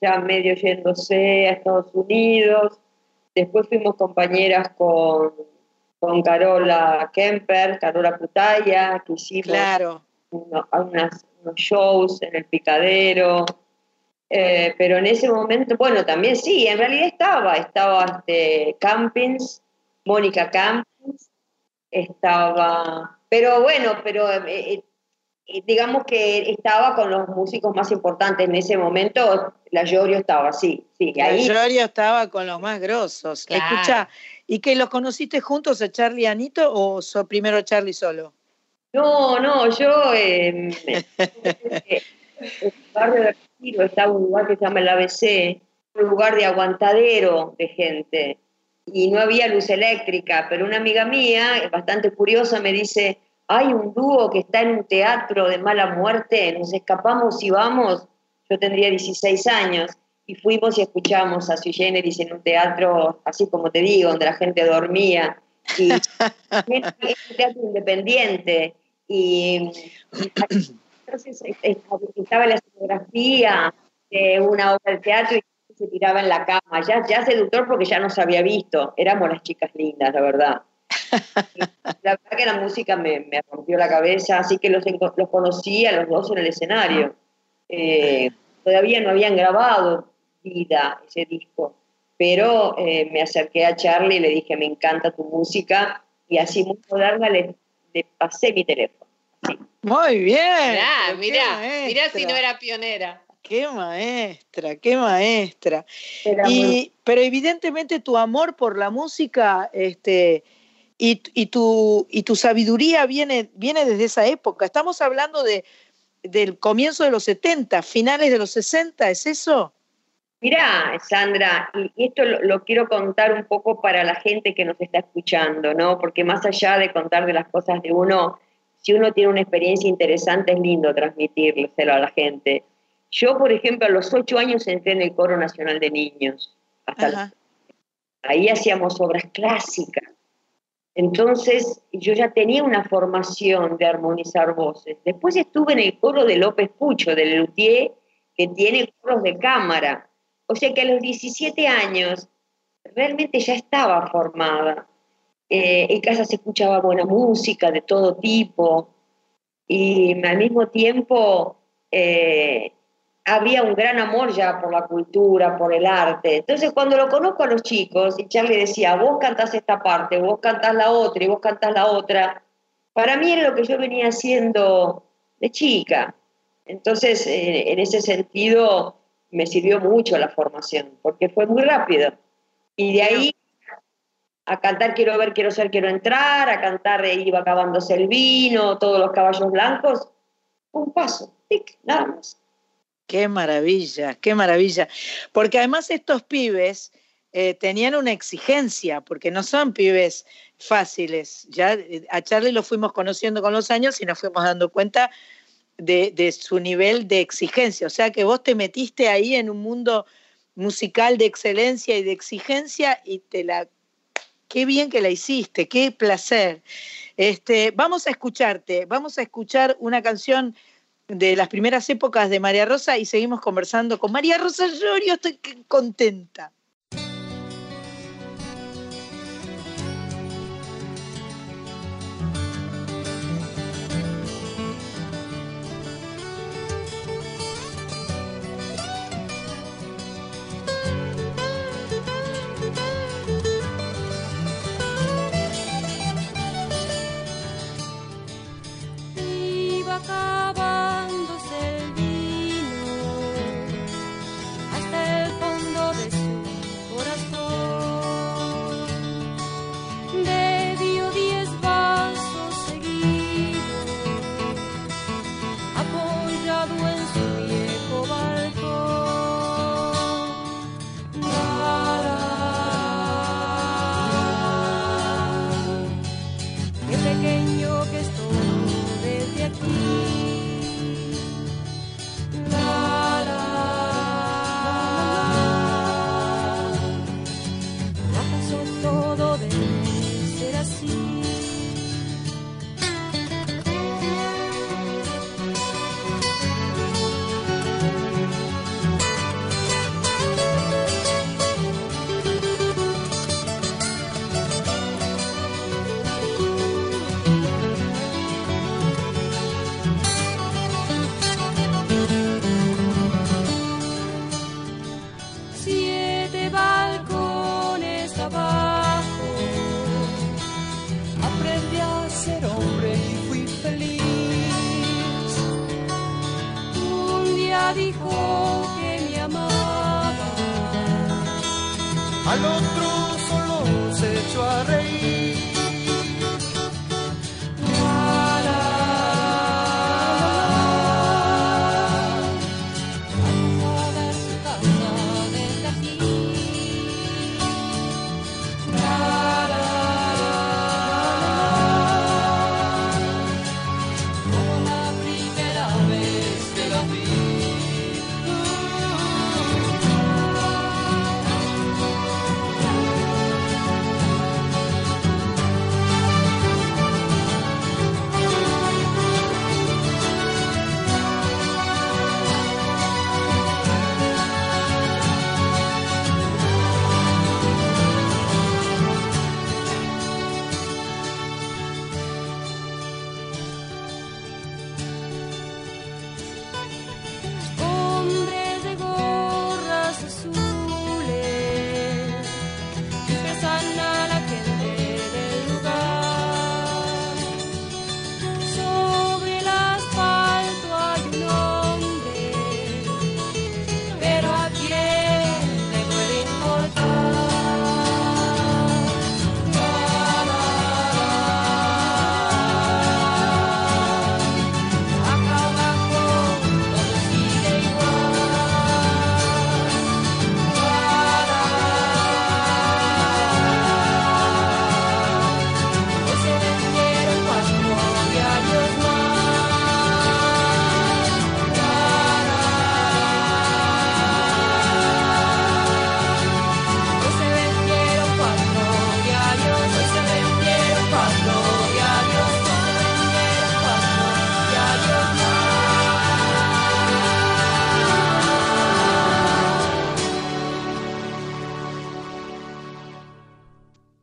ya medio yéndose a Estados Unidos. Después fuimos compañeras con, con Carola Kemper, Carola Putaya, que hicimos Claro. uno- unas- unos shows en el Picadero. Eh, pero en ese momento, bueno, también sí, en realidad estaba, estaba este, Campins, Mónica Campins, estaba, pero bueno, pero eh, eh, digamos que estaba con los músicos más importantes en ese momento, la Llorio estaba así, sí, La. Llorio estaba con los más grosos. Claro. Escucha, ¿y que los conociste juntos a Charlie y Anito o so- primero Charlie solo? No, no, yo <laughs> eh, en el barrio de Retiro estaba un lugar que se llama el ABC, un lugar de aguantadero de gente, y no había luz eléctrica, pero una amiga mía, bastante curiosa, me dice, hay un dúo que está en un teatro de mala muerte, nos escapamos y vamos, yo tendría 16 años, y fuimos y escuchamos a Sui Generis en un teatro, así como te digo, donde la gente dormía, y <laughs> era un teatro independiente, y, y entonces estaba la escenografía de una obra de teatro y se tiraba en la cama, ya, ya seductor porque ya nos había visto, éramos las chicas lindas, la verdad. La verdad que la música me, me rompió la cabeza, así que los, los conocí a los dos en el escenario. Eh, todavía no habían grabado Vida, ese disco, pero eh, me acerqué a Charlie y le dije, me encanta tu música, y así muy moderna le, le pasé mi teléfono. Muy bien. Mirá, mirá, mirá si no era pionera. Qué maestra, qué maestra. Era Y, muy- pero evidentemente tu amor por la música este, y, y tu, y tu sabiduría viene, viene desde esa época. Estamos hablando de, del comienzo de los 70, finales de los 60, ¿es eso? Mirá, Sandra, y esto lo, lo quiero contar un poco para la gente que nos está escuchando, ¿no? Porque más allá de contar de las cosas de uno, si uno tiene una experiencia interesante, es lindo transmitírselo a la gente. Yo, por ejemplo, a los ocho años entré en el Coro Nacional de Niños. Hasta los- ahí hacíamos obras clásicas. Entonces, yo ya tenía una formación de armonizar voces. Después estuve en el coro de López Pucho, del Luthier, que tiene coros de cámara. O sea que a los 17 años realmente ya estaba formada. Eh, en casa se escuchaba buena música de todo tipo y al mismo tiempo eh, había un gran amor ya por la cultura, por el arte. Entonces cuando lo conozco a los chicos y Charlie decía, vos cantás esta parte, vos cantás la otra y vos cantás la otra, para mí era lo que yo venía haciendo de chica. Entonces, eh, en ese sentido, me sirvió mucho la formación, porque fue muy rápido. Y de ahí a cantar quiero ver, quiero ser, quiero entrar, a cantar iba acabándose el vino, todos los caballos blancos, un paso, nada más. Qué maravilla, qué maravilla. Porque además estos pibes eh, tenían una exigencia, porque no son pibes fáciles. Ya eh, a Charlie lo fuimos conociendo con los años y nos fuimos dando cuenta de, su nivel de exigencia. O sea que vos te metiste ahí en un mundo musical de excelencia y de exigencia y te la... Qué bien que la hiciste, qué placer. Este, vamos a escucharte, vamos a escuchar una canción de las primeras épocas de María Rosa y seguimos conversando con María Rosa Llorio. Estoy contenta.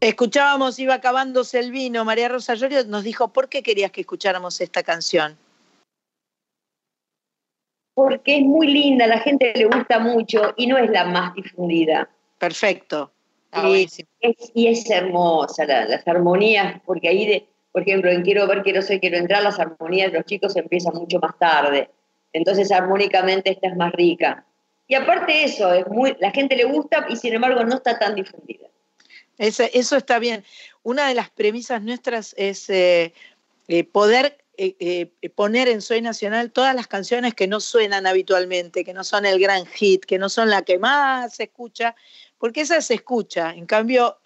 Escuchábamos, iba acabándose el vino. María Rosa Llorio nos dijo, ¿por qué querías que escucháramos esta canción? Porque es muy linda, la gente le gusta mucho y no es la más difundida. Perfecto. y, es, hermosa, las armonías, porque ahí, de, por ejemplo, en Quiero ver, quiero ser, quiero entrar, las armonías de los chicos empiezan mucho más tarde. Entonces, armónicamente esta es más rica. Y aparte eso, es muy, la gente le gusta y sin embargo no está tan difundida. Eso está bien. Una de las premisas nuestras es eh, eh, poder eh, poner en Soy Nacional todas las canciones que no suenan habitualmente, que no son el gran hit, que no son la que más se escucha, porque esa se escucha. En cambio,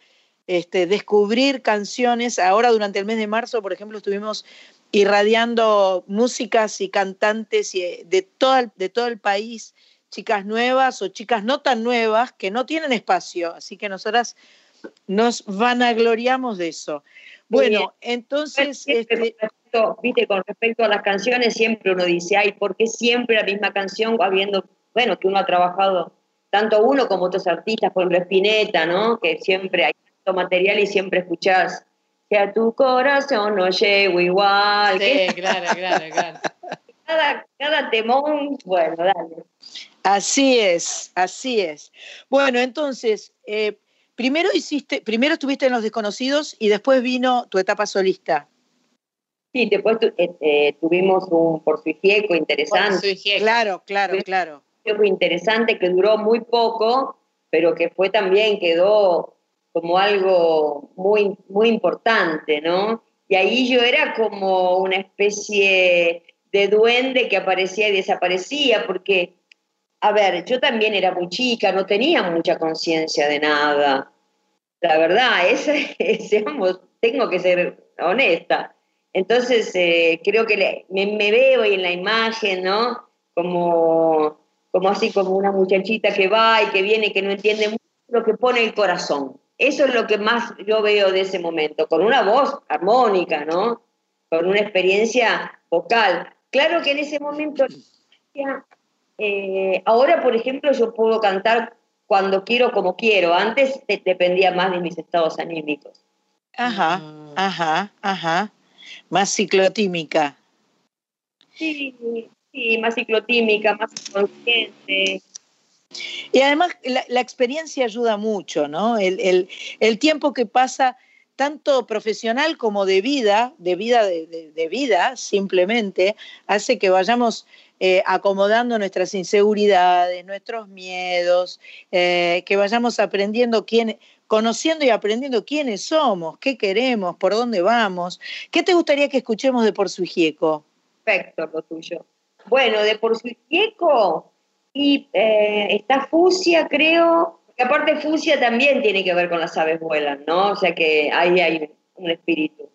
este, descubrir canciones, ahora durante el mes de marzo, por ejemplo, estuvimos irradiando músicas y cantantes de, todo, de todo el país chicas nuevas o chicas no tan nuevas que no tienen espacio, así que nosotras nos vanagloriamos de eso. Bueno, entonces... Este viste, con respecto a las canciones, siempre uno dice, ay, ¿por qué siempre la misma canción, habiendo, bueno, que uno ha trabajado, tanto uno como otros artistas, por ejemplo, Spinetta, ¿no? Que siempre hay tanto material y siempre escuchás que a tu corazón no llego igual. Sí, claro, claro, claro. Cada, cada temón, bueno, dale. Así es, así es. Bueno, entonces, eh, primero hiciste, primero estuviste en Los Desconocidos y después vino tu etapa solista. Sí, después eh, eh, tuvimos un Por su interesante. Claro, claro, claro. Muy interesante que duró muy poco, pero que fue también, quedó como algo muy, muy importante, ¿no? Y ahí yo era como una especie de duende que aparecía y desaparecía, porque a ver, yo también era muy chica, no tenía mucha conciencia de nada. La verdad, es, <laughs> tengo que ser honesta. Entonces, eh, creo que me, veo y en la imagen, ¿no? Como, como así, como una muchachita que va y que viene, que no entiende mucho lo que pone el corazón. Eso es lo que más yo veo de ese momento, con una voz armónica, ¿no? Con una experiencia vocal. Claro que en ese momento eh, ahora, por ejemplo, yo puedo cantar cuando quiero, como quiero. Antes dependía más de mis estados anímicos. Ajá, mm. ajá, ajá. Más ciclotímica. Sí, sí, más ciclotímica, más consciente. Y además la, experiencia ayuda mucho, ¿no? El, tiempo que pasa tanto profesional como de vida, de vida, de vida simplemente, hace que vayamos eh, acomodando nuestras inseguridades, nuestros miedos, eh, que vayamos aprendiendo quién, conociendo y aprendiendo quiénes somos, qué queremos, por dónde vamos. ¿Qué te gustaría que escuchemos de Por su Perfecto, lo tuyo. Bueno, de Por su y eh, está Fusia, creo, que aparte Fusia también tiene que ver con las aves vuelan, ¿no? O sea que ahí hay un espíritu.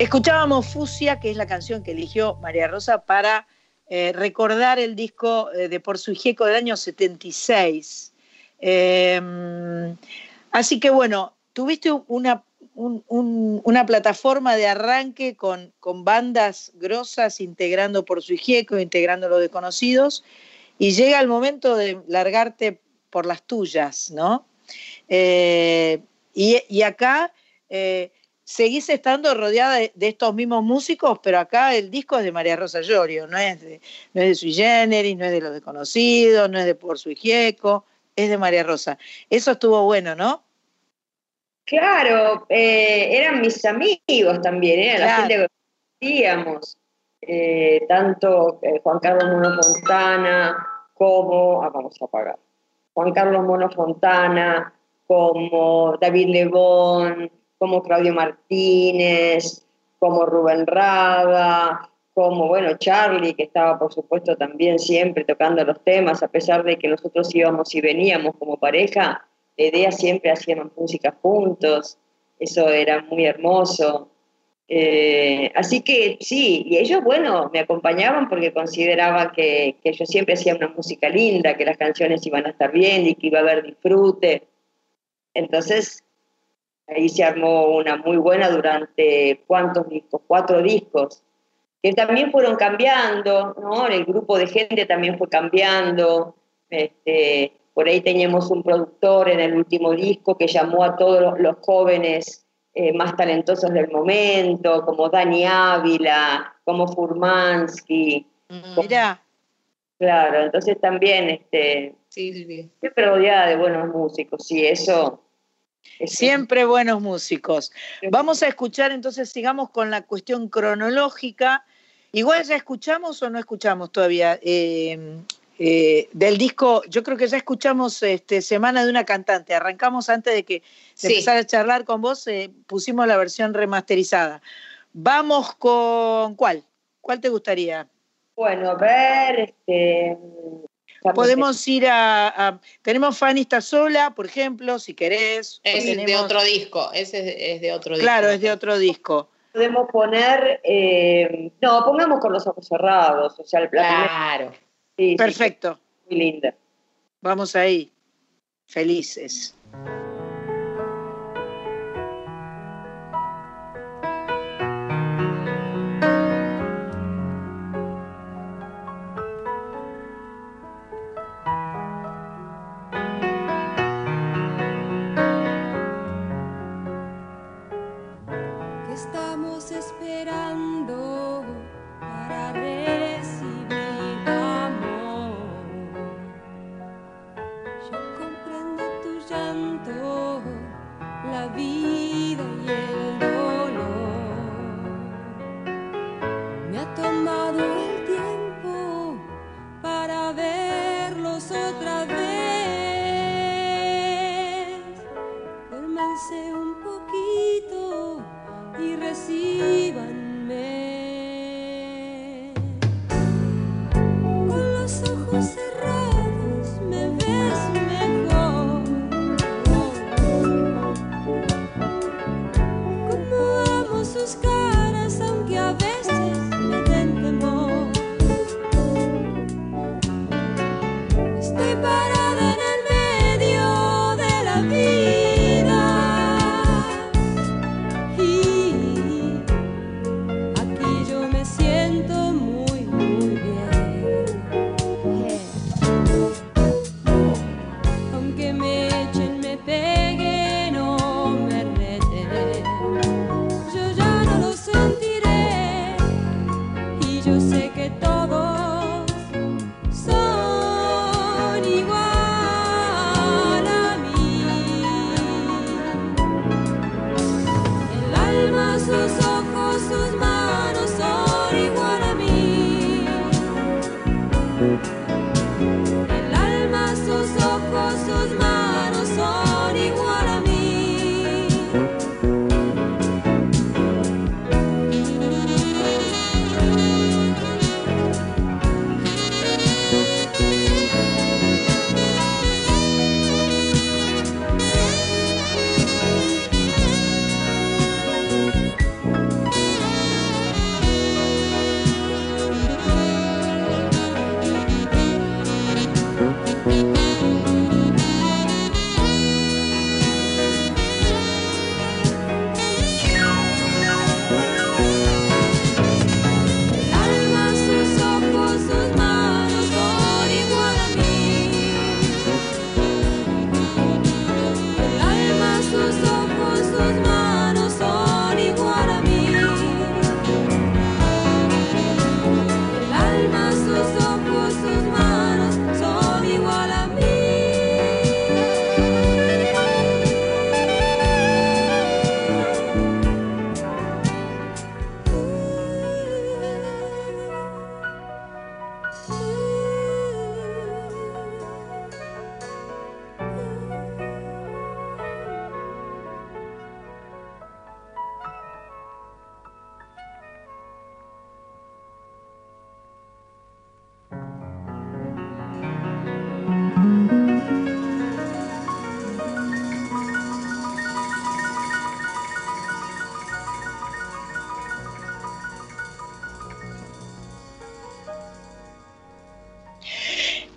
Escuchábamos Fusia, que es la canción que eligió María Rosa para eh, recordar el disco eh, de Por su Hieco del año 76. Em, así que bueno, tuviste una, una plataforma de arranque con, con, bandas grosas integrando Por su Hieco, integrando los desconocidos, y llega el momento de largarte por las tuyas, ¿no? Eh, y, acá seguís estando rodeada de, estos mismos músicos, pero acá el disco es de María Rosa Llorio, no es de, no es de Sui Generis, no es de Los Desconocidos, no es de Por Su Hieco, es de María Rosa. Eso estuvo bueno, ¿no? Claro, eh, eran mis amigos también, ¿eh? la gente que conocíamos, eh, tanto eh, Juan Carlos Mono Fontana como, ah, vamos a apagar, Juan Carlos Mono Fontana, como David Lebón, como Claudio Martínez, como Rubén Rada, como, bueno, Charlie, que estaba, por supuesto, también siempre tocando los temas, a pesar de que nosotros íbamos y veníamos como pareja, la idea siempre hacíamos música juntos, eso era muy hermoso. Eh, así que sí, y ellos, bueno, me acompañaban porque consideraban que, que yo siempre hacía una música linda, que las canciones iban a estar bien y que iba a haber disfrute. Entonces, Ahí se armó una muy buena durante cuántos discos, cuatro discos, que también fueron cambiando, ¿no? El grupo de gente también fue cambiando. Este, por ahí teníamos un productor en el último disco que llamó a todos los, jóvenes eh, más talentosos del momento, como Dani Ávila, como Furmansky. Mm, mira. Claro, entonces también este, sí, siempre rodeada de buenos músicos, sí, eso Siempre buenos músicos. Vamos a escuchar, entonces sigamos con la cuestión cronológica. Igual ya escuchamos o no escuchamos todavía eh, eh, del disco, yo creo que ya escuchamos este, Semana de una cantante. Arrancamos antes de que de empezar a charlar con vos, eh, pusimos la versión remasterizada. Vamos con ¿cuál? ¿Cuál te gustaría? Bueno, a ver, este, Podemos ir a, Tenemos Fanny está sola, por ejemplo, si querés. Es de otro disco, ese es, de otro disco. Claro, es de otro disco. Podemos poner. Eh, no, pongamos con los ojos cerrados. O sea, el Claro. Perfecto. muy linda. Vamos ahí. Felices.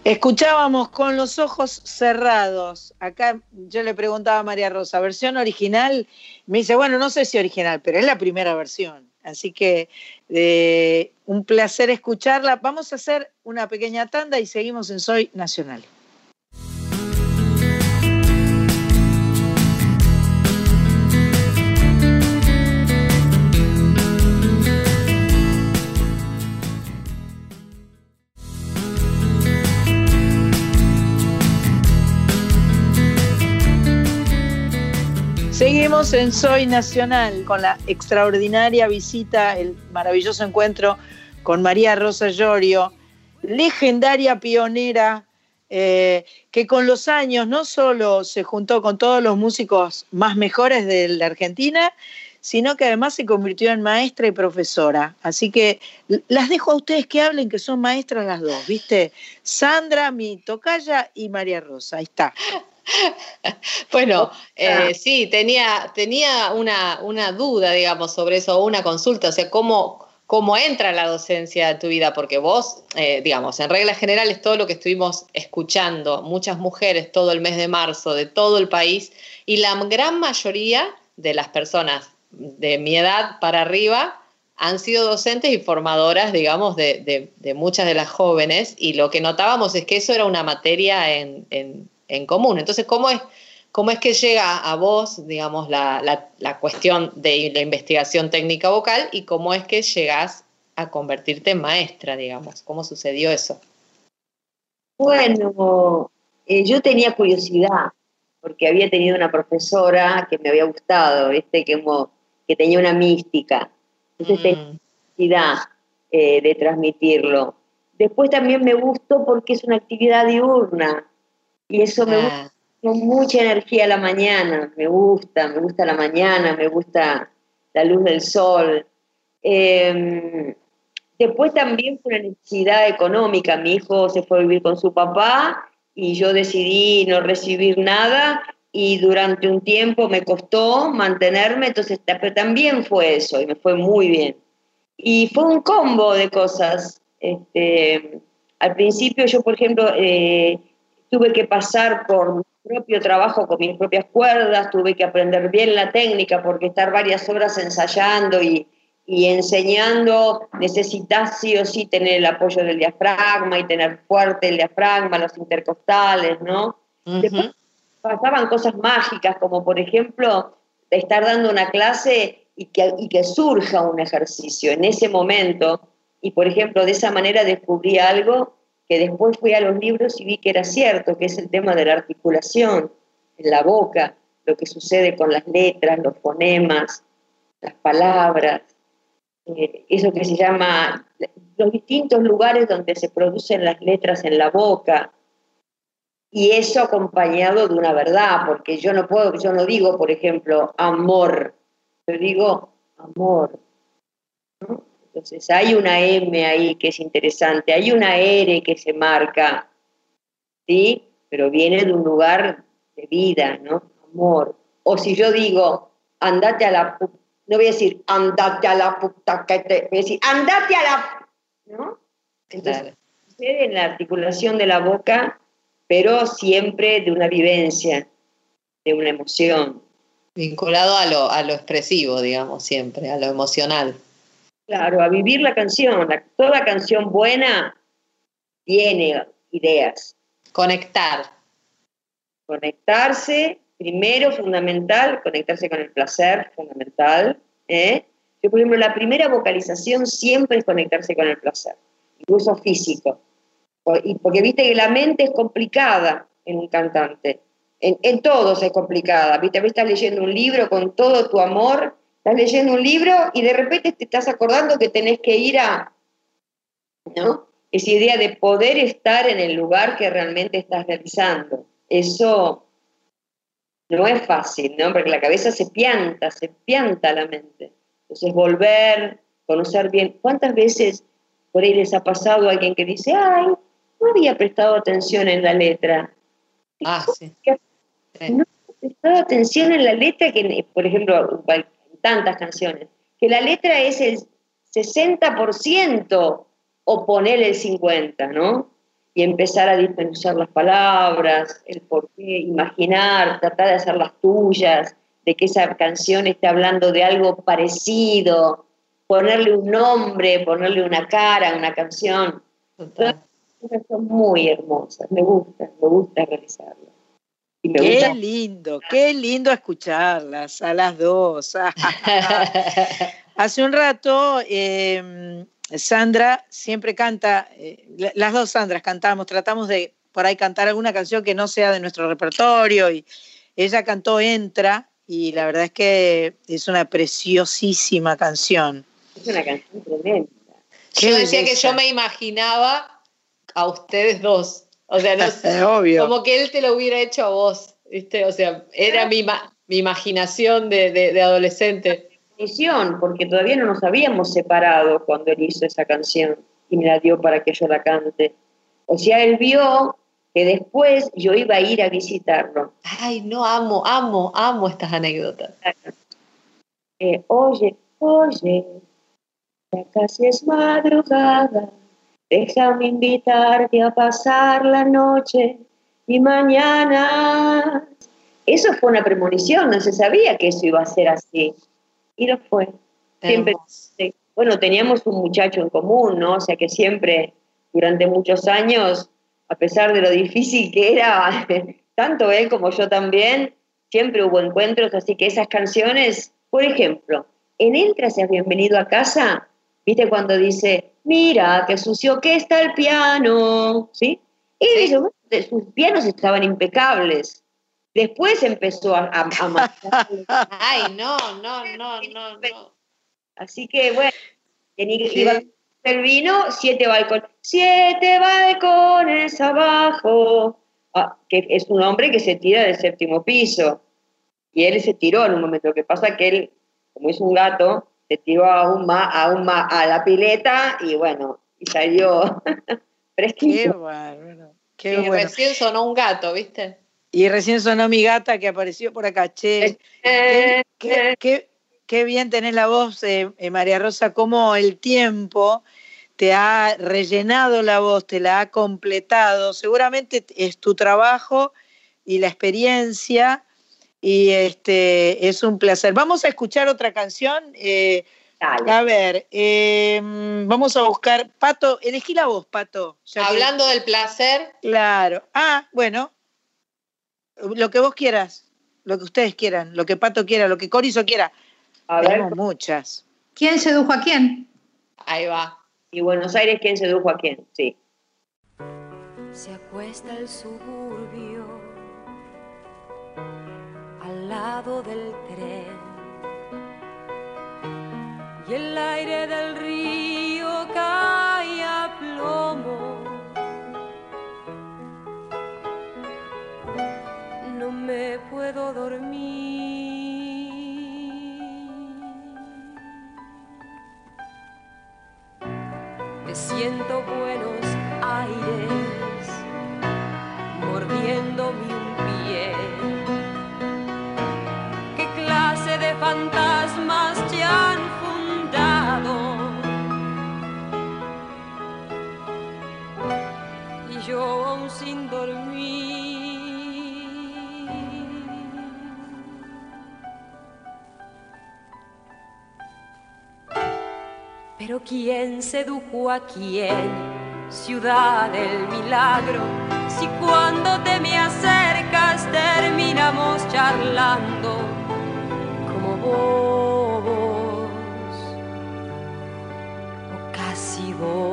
Escuchábamos con los ojos cerrados. Acá yo le preguntaba a María Rosa, ¿versión original? Me dice, bueno, no sé si original, pero es la primera versión. Así que eh, un placer escucharla. Vamos a hacer una pequeña tanda y seguimos en Soy Nacional. Seguimos en Soy Nacional con la extraordinaria visita, el maravilloso encuentro con María Rosa Llorio, legendaria pionera eh, que con los años no solo se juntó con todos los músicos más mejores de la Argentina, sino que además se convirtió en maestra y profesora. Así que las dejo a ustedes que hablen, que son maestras las dos, ¿viste? Sandra, mi tocaya y María Rosa, ahí está. <laughs> bueno, eh, sí, tenía, tenía una, una, duda, digamos, sobre eso, una consulta, o sea, ¿cómo, cómo entra la docencia en tu vida, porque vos, eh, digamos, en reglas generales, todo lo que estuvimos escuchando, muchas mujeres todo el mes de marzo de todo el país, y la gran mayoría de las personas de mi edad para arriba han sido docentes y formadoras, digamos, de, de, muchas de las jóvenes, y lo que notábamos es que eso era una materia en en común. Entonces, ¿cómo es, cómo es que llega a vos, digamos, la, cuestión de la investigación técnica vocal y cómo es que llegás a convertirte en maestra, digamos? ¿Cómo sucedió eso? Bueno, eh, yo tenía curiosidad, porque había tenido una profesora que me había gustado, este que, que tenía una mística. Entonces mm. tenía curiosidad eh, de transmitirlo. Después también me gustó porque es una actividad diurna, y eso me gusta con mucha energía a la mañana, me gusta, me gusta la mañana, me gusta la luz del sol. Em, después también fue una necesidad económica, mi hijo se fue a vivir con su papá y yo decidí no recibir nada y durante un tiempo me costó mantenerme, entonces pero también fue eso y me fue muy bien. Y fue un combo de cosas. Este, al principio yo, por ejemplo, eh, tuve que pasar por mi propio trabajo con mis propias cuerdas, tuve que aprender bien la técnica porque estar varias horas ensayando y, enseñando necesitas sí o sí tener el apoyo del diafragma y tener fuerte el diafragma, los intercostales, ¿no? Después pasaban cosas mágicas como por ejemplo estar dando una clase y que, y que surja un ejercicio en ese momento y por ejemplo de esa manera descubrí algo después fui a los libros y vi que era cierto, que es el tema de la articulación en la boca, lo que sucede con las letras, los fonemas, las palabras, eh, eso que se llama los distintos lugares donde se producen las letras en la boca, y eso acompañado de una verdad, porque yo no puedo, yo no digo, por ejemplo, amor, yo digo amor. ¿no? Entonces hay una M ahí que es interesante, hay una R que se marca, ¿sí? Pero viene de un lugar de vida, ¿no? Amor. O si yo digo, andate a la puta, no voy a decir, andate a la puta que te, voy a decir, andate a la, ¿no? Entonces, sucede en la articulación de la boca, pero siempre de una vivencia, de una emoción. Vinculado a lo, a lo expresivo, digamos, siempre, a lo emocional. Claro, a vivir la canción. toda canción buena tiene ideas. Conectar. Conectarse, primero fundamental, conectarse con el placer, fundamental. ¿eh? Yo, por ejemplo, la primera vocalización siempre es conectarse con el placer, incluso físico. Y porque viste que la mente es complicada en un cantante. En, en todos es complicada. Viste, estás leyendo un libro con todo tu amor Estás leyendo un libro y de repente te estás acordando que tenés que ir a, ¿no? Esa idea de poder estar en el lugar que realmente estás realizando. Eso no es fácil, ¿no? Porque la cabeza se pianta, se pianta la mente. Entonces volver, conocer bien. ¿Cuántas veces por ahí les ha pasado a alguien que dice, ay, no había prestado atención en la letra? Ah, sí. No había prestado atención en la letra que, por ejemplo, tantas canciones, que la letra es el 60% o poner el 50%, ¿no? y empezar a diferenciar las palabras, el por qué, imaginar, tratar de hacerlas tuyas, de que esa canción esté hablando de algo parecido, ponerle un nombre, ponerle una cara a una canción. Son muy hermosas, me gusta, me gusta realizarlas. Qué lindo, qué lindo escucharlas a las dos. <laughs> Hace un rato em, Sandra siempre canta, eh, las dos Sandras cantamos, tratamos de por ahí cantar alguna canción que no sea de nuestro repertorio y ella cantó Entra y la verdad es que es una preciosísima canción. Es una canción tremenda. Yo decía que yo me imaginaba a ustedes dos. O sea, no <laughs> sé, Obvio. como que él te lo hubiera hecho a vos, ¿viste? O sea, era mi, mi imaginación de, de, de adolescente porque todavía no nos habíamos separado cuando él hizo esa canción y me la dio para que yo la cante. O sea, él vio que después yo iba a ir a visitarlo. Ay, no, amo, amo, amo estas anécdotas. Eh, oye, oye, ya casi es madrugada, déjame invitarte a pasar la noche y mañana. Eso fue una premonición, no se sabía que eso iba a ser así. Y lo fue. Siempre, bueno, teníamos un muchacho en común, ¿no? O sea que siempre, durante muchos años, a pesar de lo difícil que era, <laughs> tanto él como yo también, siempre hubo encuentros, así que esas canciones, por ejemplo, en Entra seas bienvenido a casa, ¿viste cuando dice, mira, qué sucio que está el piano? ¿Sí? Y sus pianos estaban impecables. Después empezó a, a, <laughs> Ay, no, no, no, no, no. Así que bueno, iba el vino, siete balcones, siete balcones abajo, ah, que es un hombre que se tira del séptimo piso. Y él se tiró en un momento. Lo que pasa que él, como es un gato, se tiró aún más, aún más a la pileta y bueno, y salió <laughs> fresquito. Qué bárbaro. Qué bueno. recién sonó un gato, ¿viste? Y recién sonó mi gata que apareció por acá. Che, qué, bien tenés la voz, eh, eh, María Rosa, cómo el tiempo te ha rellenado la voz, te la ha completado. Seguramente es tu trabajo y la experiencia y este es un placer. Vamos a escuchar otra canción. Eh, a ver, em, vamos a buscar. Pato, elegí la voz, Pato. Hablando del placer. Claro. Ah, bueno, lo que vos quieras, lo que ustedes quieran, lo que Pato quiera, lo que Corizo quiera. A Tenemos muchas. ¿Quién sedujo a quién? Ahí va. Y Buenos Aires, ¿quién sedujo a quién? Sí. Se acuesta el suburbio lado del tren y el aire del río cae a plomo me puedo dormir. Me siento buenos aires mordiéndome yo aún sin dormir. Pero ¿quién sedujo a quién? Ciudad del milagro. Si cuando te me acercas terminamos charlando como vos o casi vos.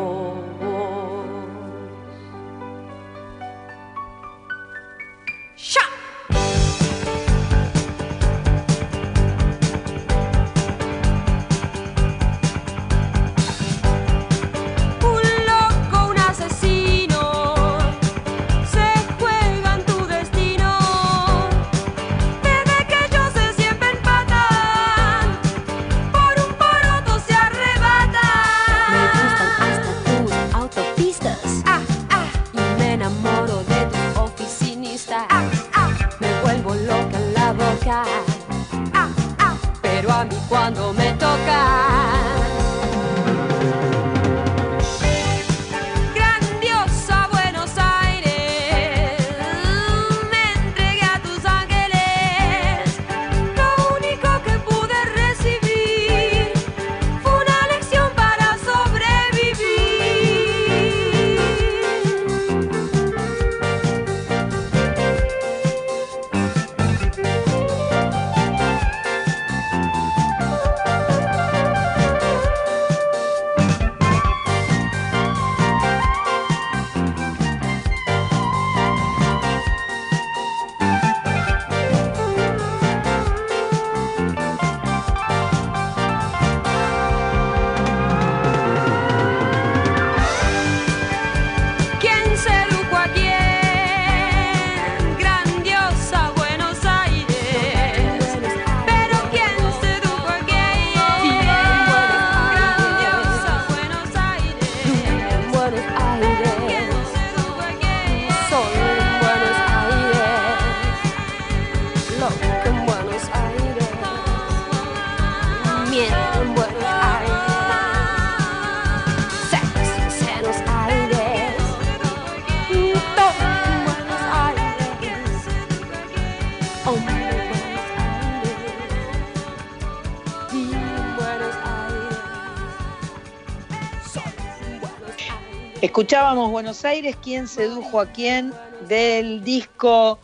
Escuchábamos Buenos Aires, quién sedujo a quién, del disco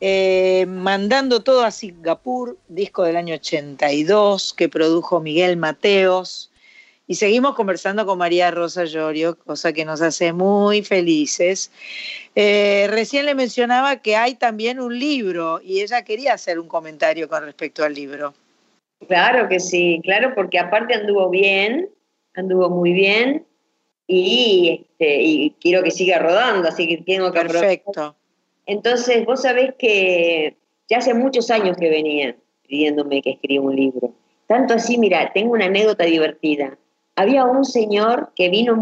eh, Mandando todo a Singapur, disco del año 82 que produjo Miguel Mateos. Y seguimos conversando con María Rosa Llorio, cosa que nos hace muy felices. Eh, recién le mencionaba que hay también un libro y ella quería hacer un comentario con respecto al libro. Claro que sí, claro, porque aparte anduvo bien, anduvo muy bien y, este, y quiero que siga rodando, así que tengo que Perfecto. Entonces, vos sabés que ya hace muchos años que venían pidiéndome que escriba un libro. Tanto así, mira, tengo una anécdota divertida había un señor que vino,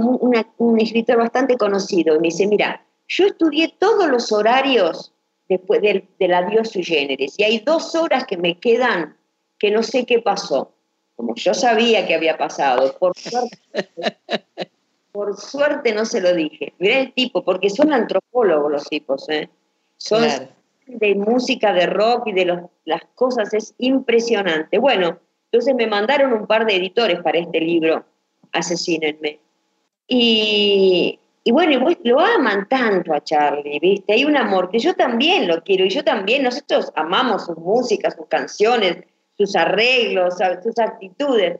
un escritor bastante conocido, y me dice, mira, yo estudié todos los horarios después del, del adiós su generis, y hay dos horas que me quedan que no sé qué pasó. Como yo sabía que había pasado, por <laughs> suerte, por suerte no se lo dije. Mirá el tipo, porque son antropólogos los tipos, ¿eh? Son de música, de rock y de las cosas, es impresionante. Bueno, entonces me mandaron un par de editores para este libro asesínenme. Y, y bueno, lo aman tanto a Charlie, ¿viste? Hay un amor que yo también lo quiero y yo también, nosotros amamos su música, sus canciones, sus arreglos, sus actitudes.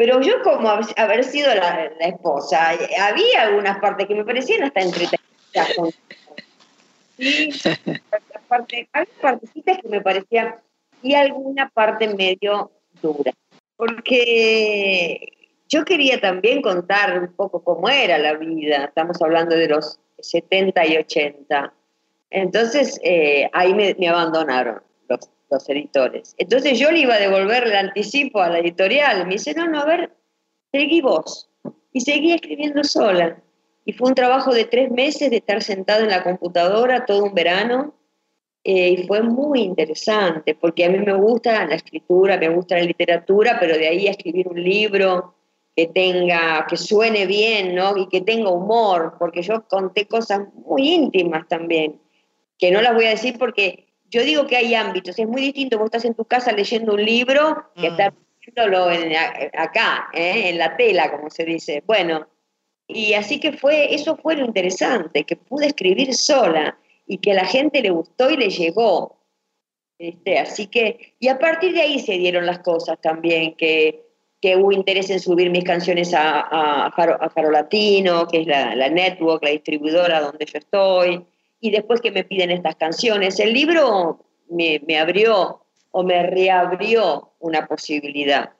Pero yo como haber sido la, esposa, había algunas partes que me parecían hasta entretenidas. Y <laughs> parte, partecitas que me parecían, y alguna parte medio dura. Porque yo quería también contar un poco cómo era la vida, estamos hablando de los 70 y 80. Entonces, eh, ahí me, abandonaron los, editores. Entonces yo le iba a devolver el anticipo a la editorial. Me dice, no, no, a ver, seguí vos. Y seguí escribiendo sola. Y fue un trabajo de tres meses de estar sentado en la computadora todo un verano. Eh, y fue muy interesante, porque a mí me gusta la escritura, me gusta la literatura, pero de ahí a escribir un libro, que tenga, que suene bien, ¿no? Y que tenga humor, porque yo conté cosas muy íntimas también, que no las voy a decir porque yo digo que hay ámbitos, es muy distinto, vos estás en tu casa leyendo un libro que mm. estás viéndolo acá, ¿eh? en la tela, como se dice. Bueno, y así que fue, eso fue lo interesante, que pude escribir sola y que a la gente le gustó y le llegó. Este, así que, y a partir de ahí se dieron las cosas también, que que hubo interés en subir mis canciones a, a, Faro, Latino, que es la, network, la distribuidora donde yo estoy, y después que me piden estas canciones. El libro me, abrió o me reabrió una posibilidad.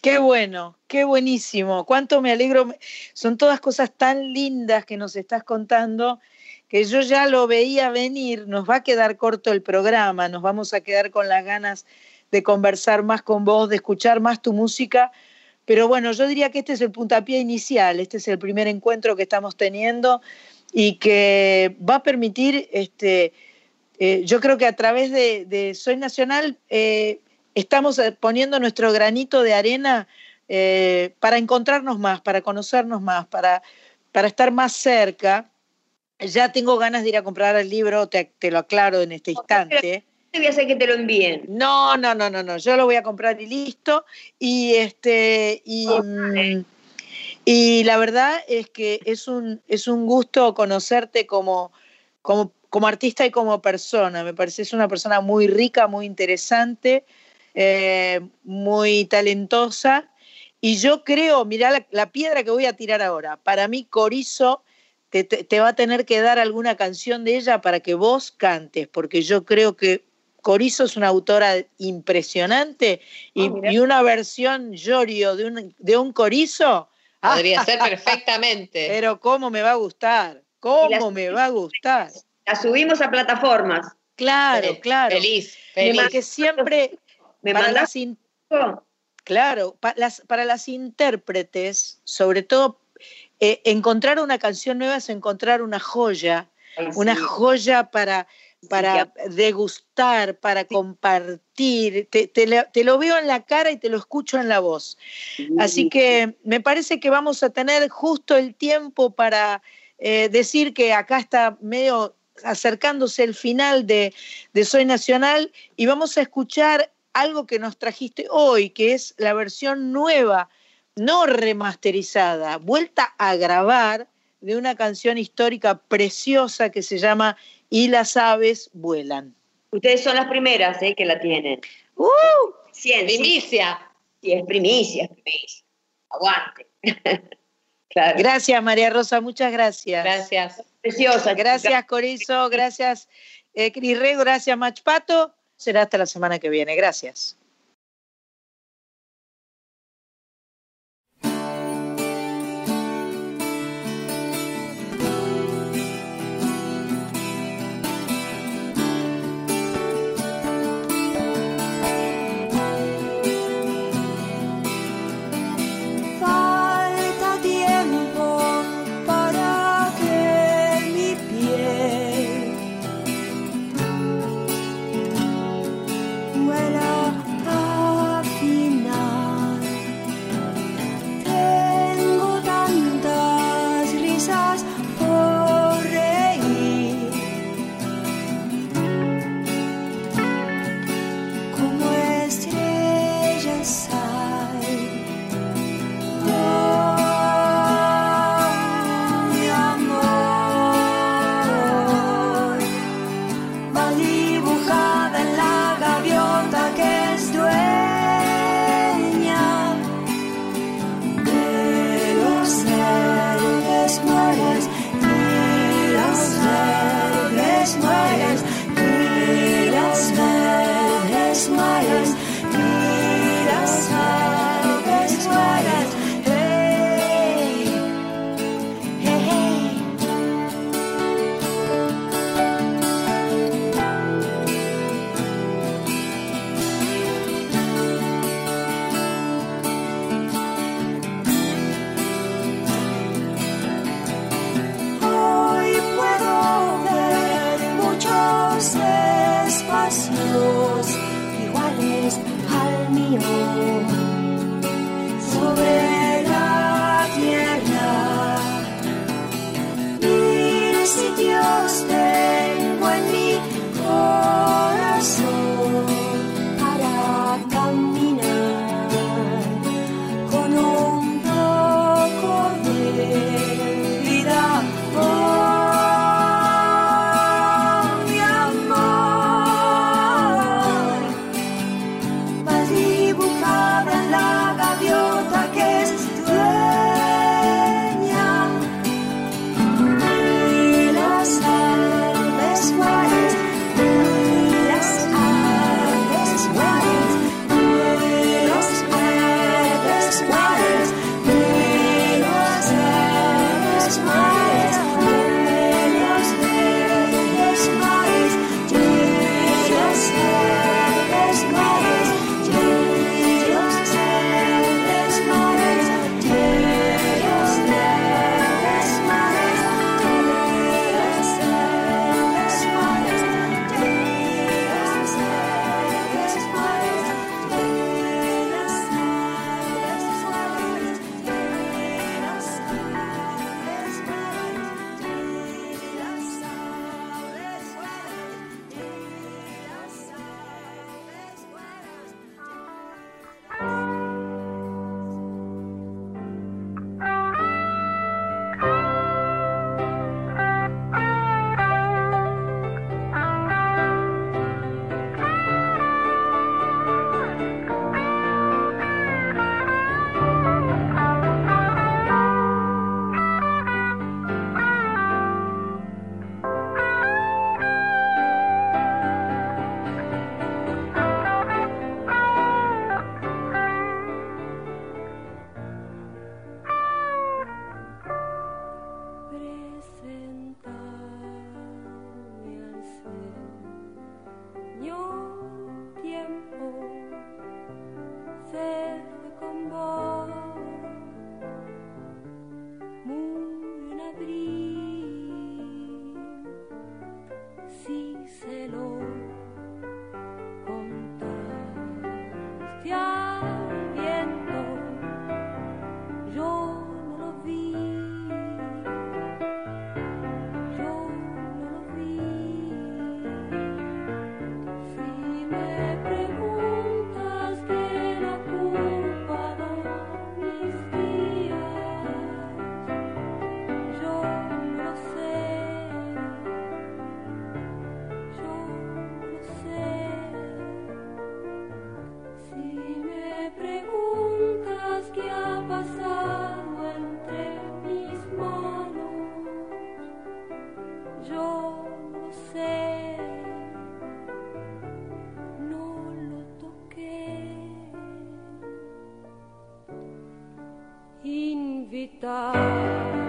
Qué bueno, qué buenísimo. Cuánto me alegro. Son todas cosas tan lindas que nos estás contando que yo ya lo veía venir. Nos va a quedar corto el programa, nos vamos a quedar con las ganas de conversar más con vos, de escuchar más tu música. Pero bueno, yo diría que este es el puntapié inicial, este es el primer encuentro que estamos teniendo y que va a permitir, este, eh, yo creo que a través de, Soy Nacional eh, estamos eh, poniendo nuestro granito de arena para encontrarnos más, para conocernos más, para, para estar más cerca. Ya tengo ganas de ir a comprar el libro, te, te lo aclaro en este instante voy a hacer que te lo envíen. No, no, no, no, no. Yo lo voy a comprar y listo. Y este, y, mm, y la verdad es que es un, es un gusto conocerte como, como, como artista y como persona. Me parece es una persona muy rica, muy interesante, eh, muy talentosa. Y yo creo, mirá la, piedra que voy a tirar ahora. Para mí, Corizo te, te, va a tener que dar alguna canción de ella para que vos cantes, porque yo creo que Corizo es una autora impresionante y, ah, una versión Llorio de un, de un Corizo. Podría ser <laughs> perfectamente. Pero cómo me va a gustar, cómo me va a gustar. La subimos a plataformas. Claro, claro. Feliz, feliz. Que siempre me para las Claro, para las, para las intérpretes, sobre todo, eh, encontrar una canción nueva es encontrar una joya, una joya para, para degustar, para compartir. Te, lo veo en la cara y te lo escucho en la voz. Así que me parece que vamos a tener justo el tiempo para eh, decir que acá está medio acercándose el final de, de Soy Nacional y vamos a escuchar algo que nos trajiste hoy, que es la versión nueva, no remasterizada, vuelta a grabar de una canción histórica preciosa que se llama Y las aves vuelan. Ustedes son las primeras ¿eh? que la tienen. ¡Uh! primicia. Sí, es primicia, es primicia. Aguante. <laughs> Gracias, María Rosa, muchas gracias. Gracias. Preciosa. Gracias, Corizo, gracias, eh, Cris Rego, gracias, Machpato. Será hasta la semana que viene. Gracias. quitar.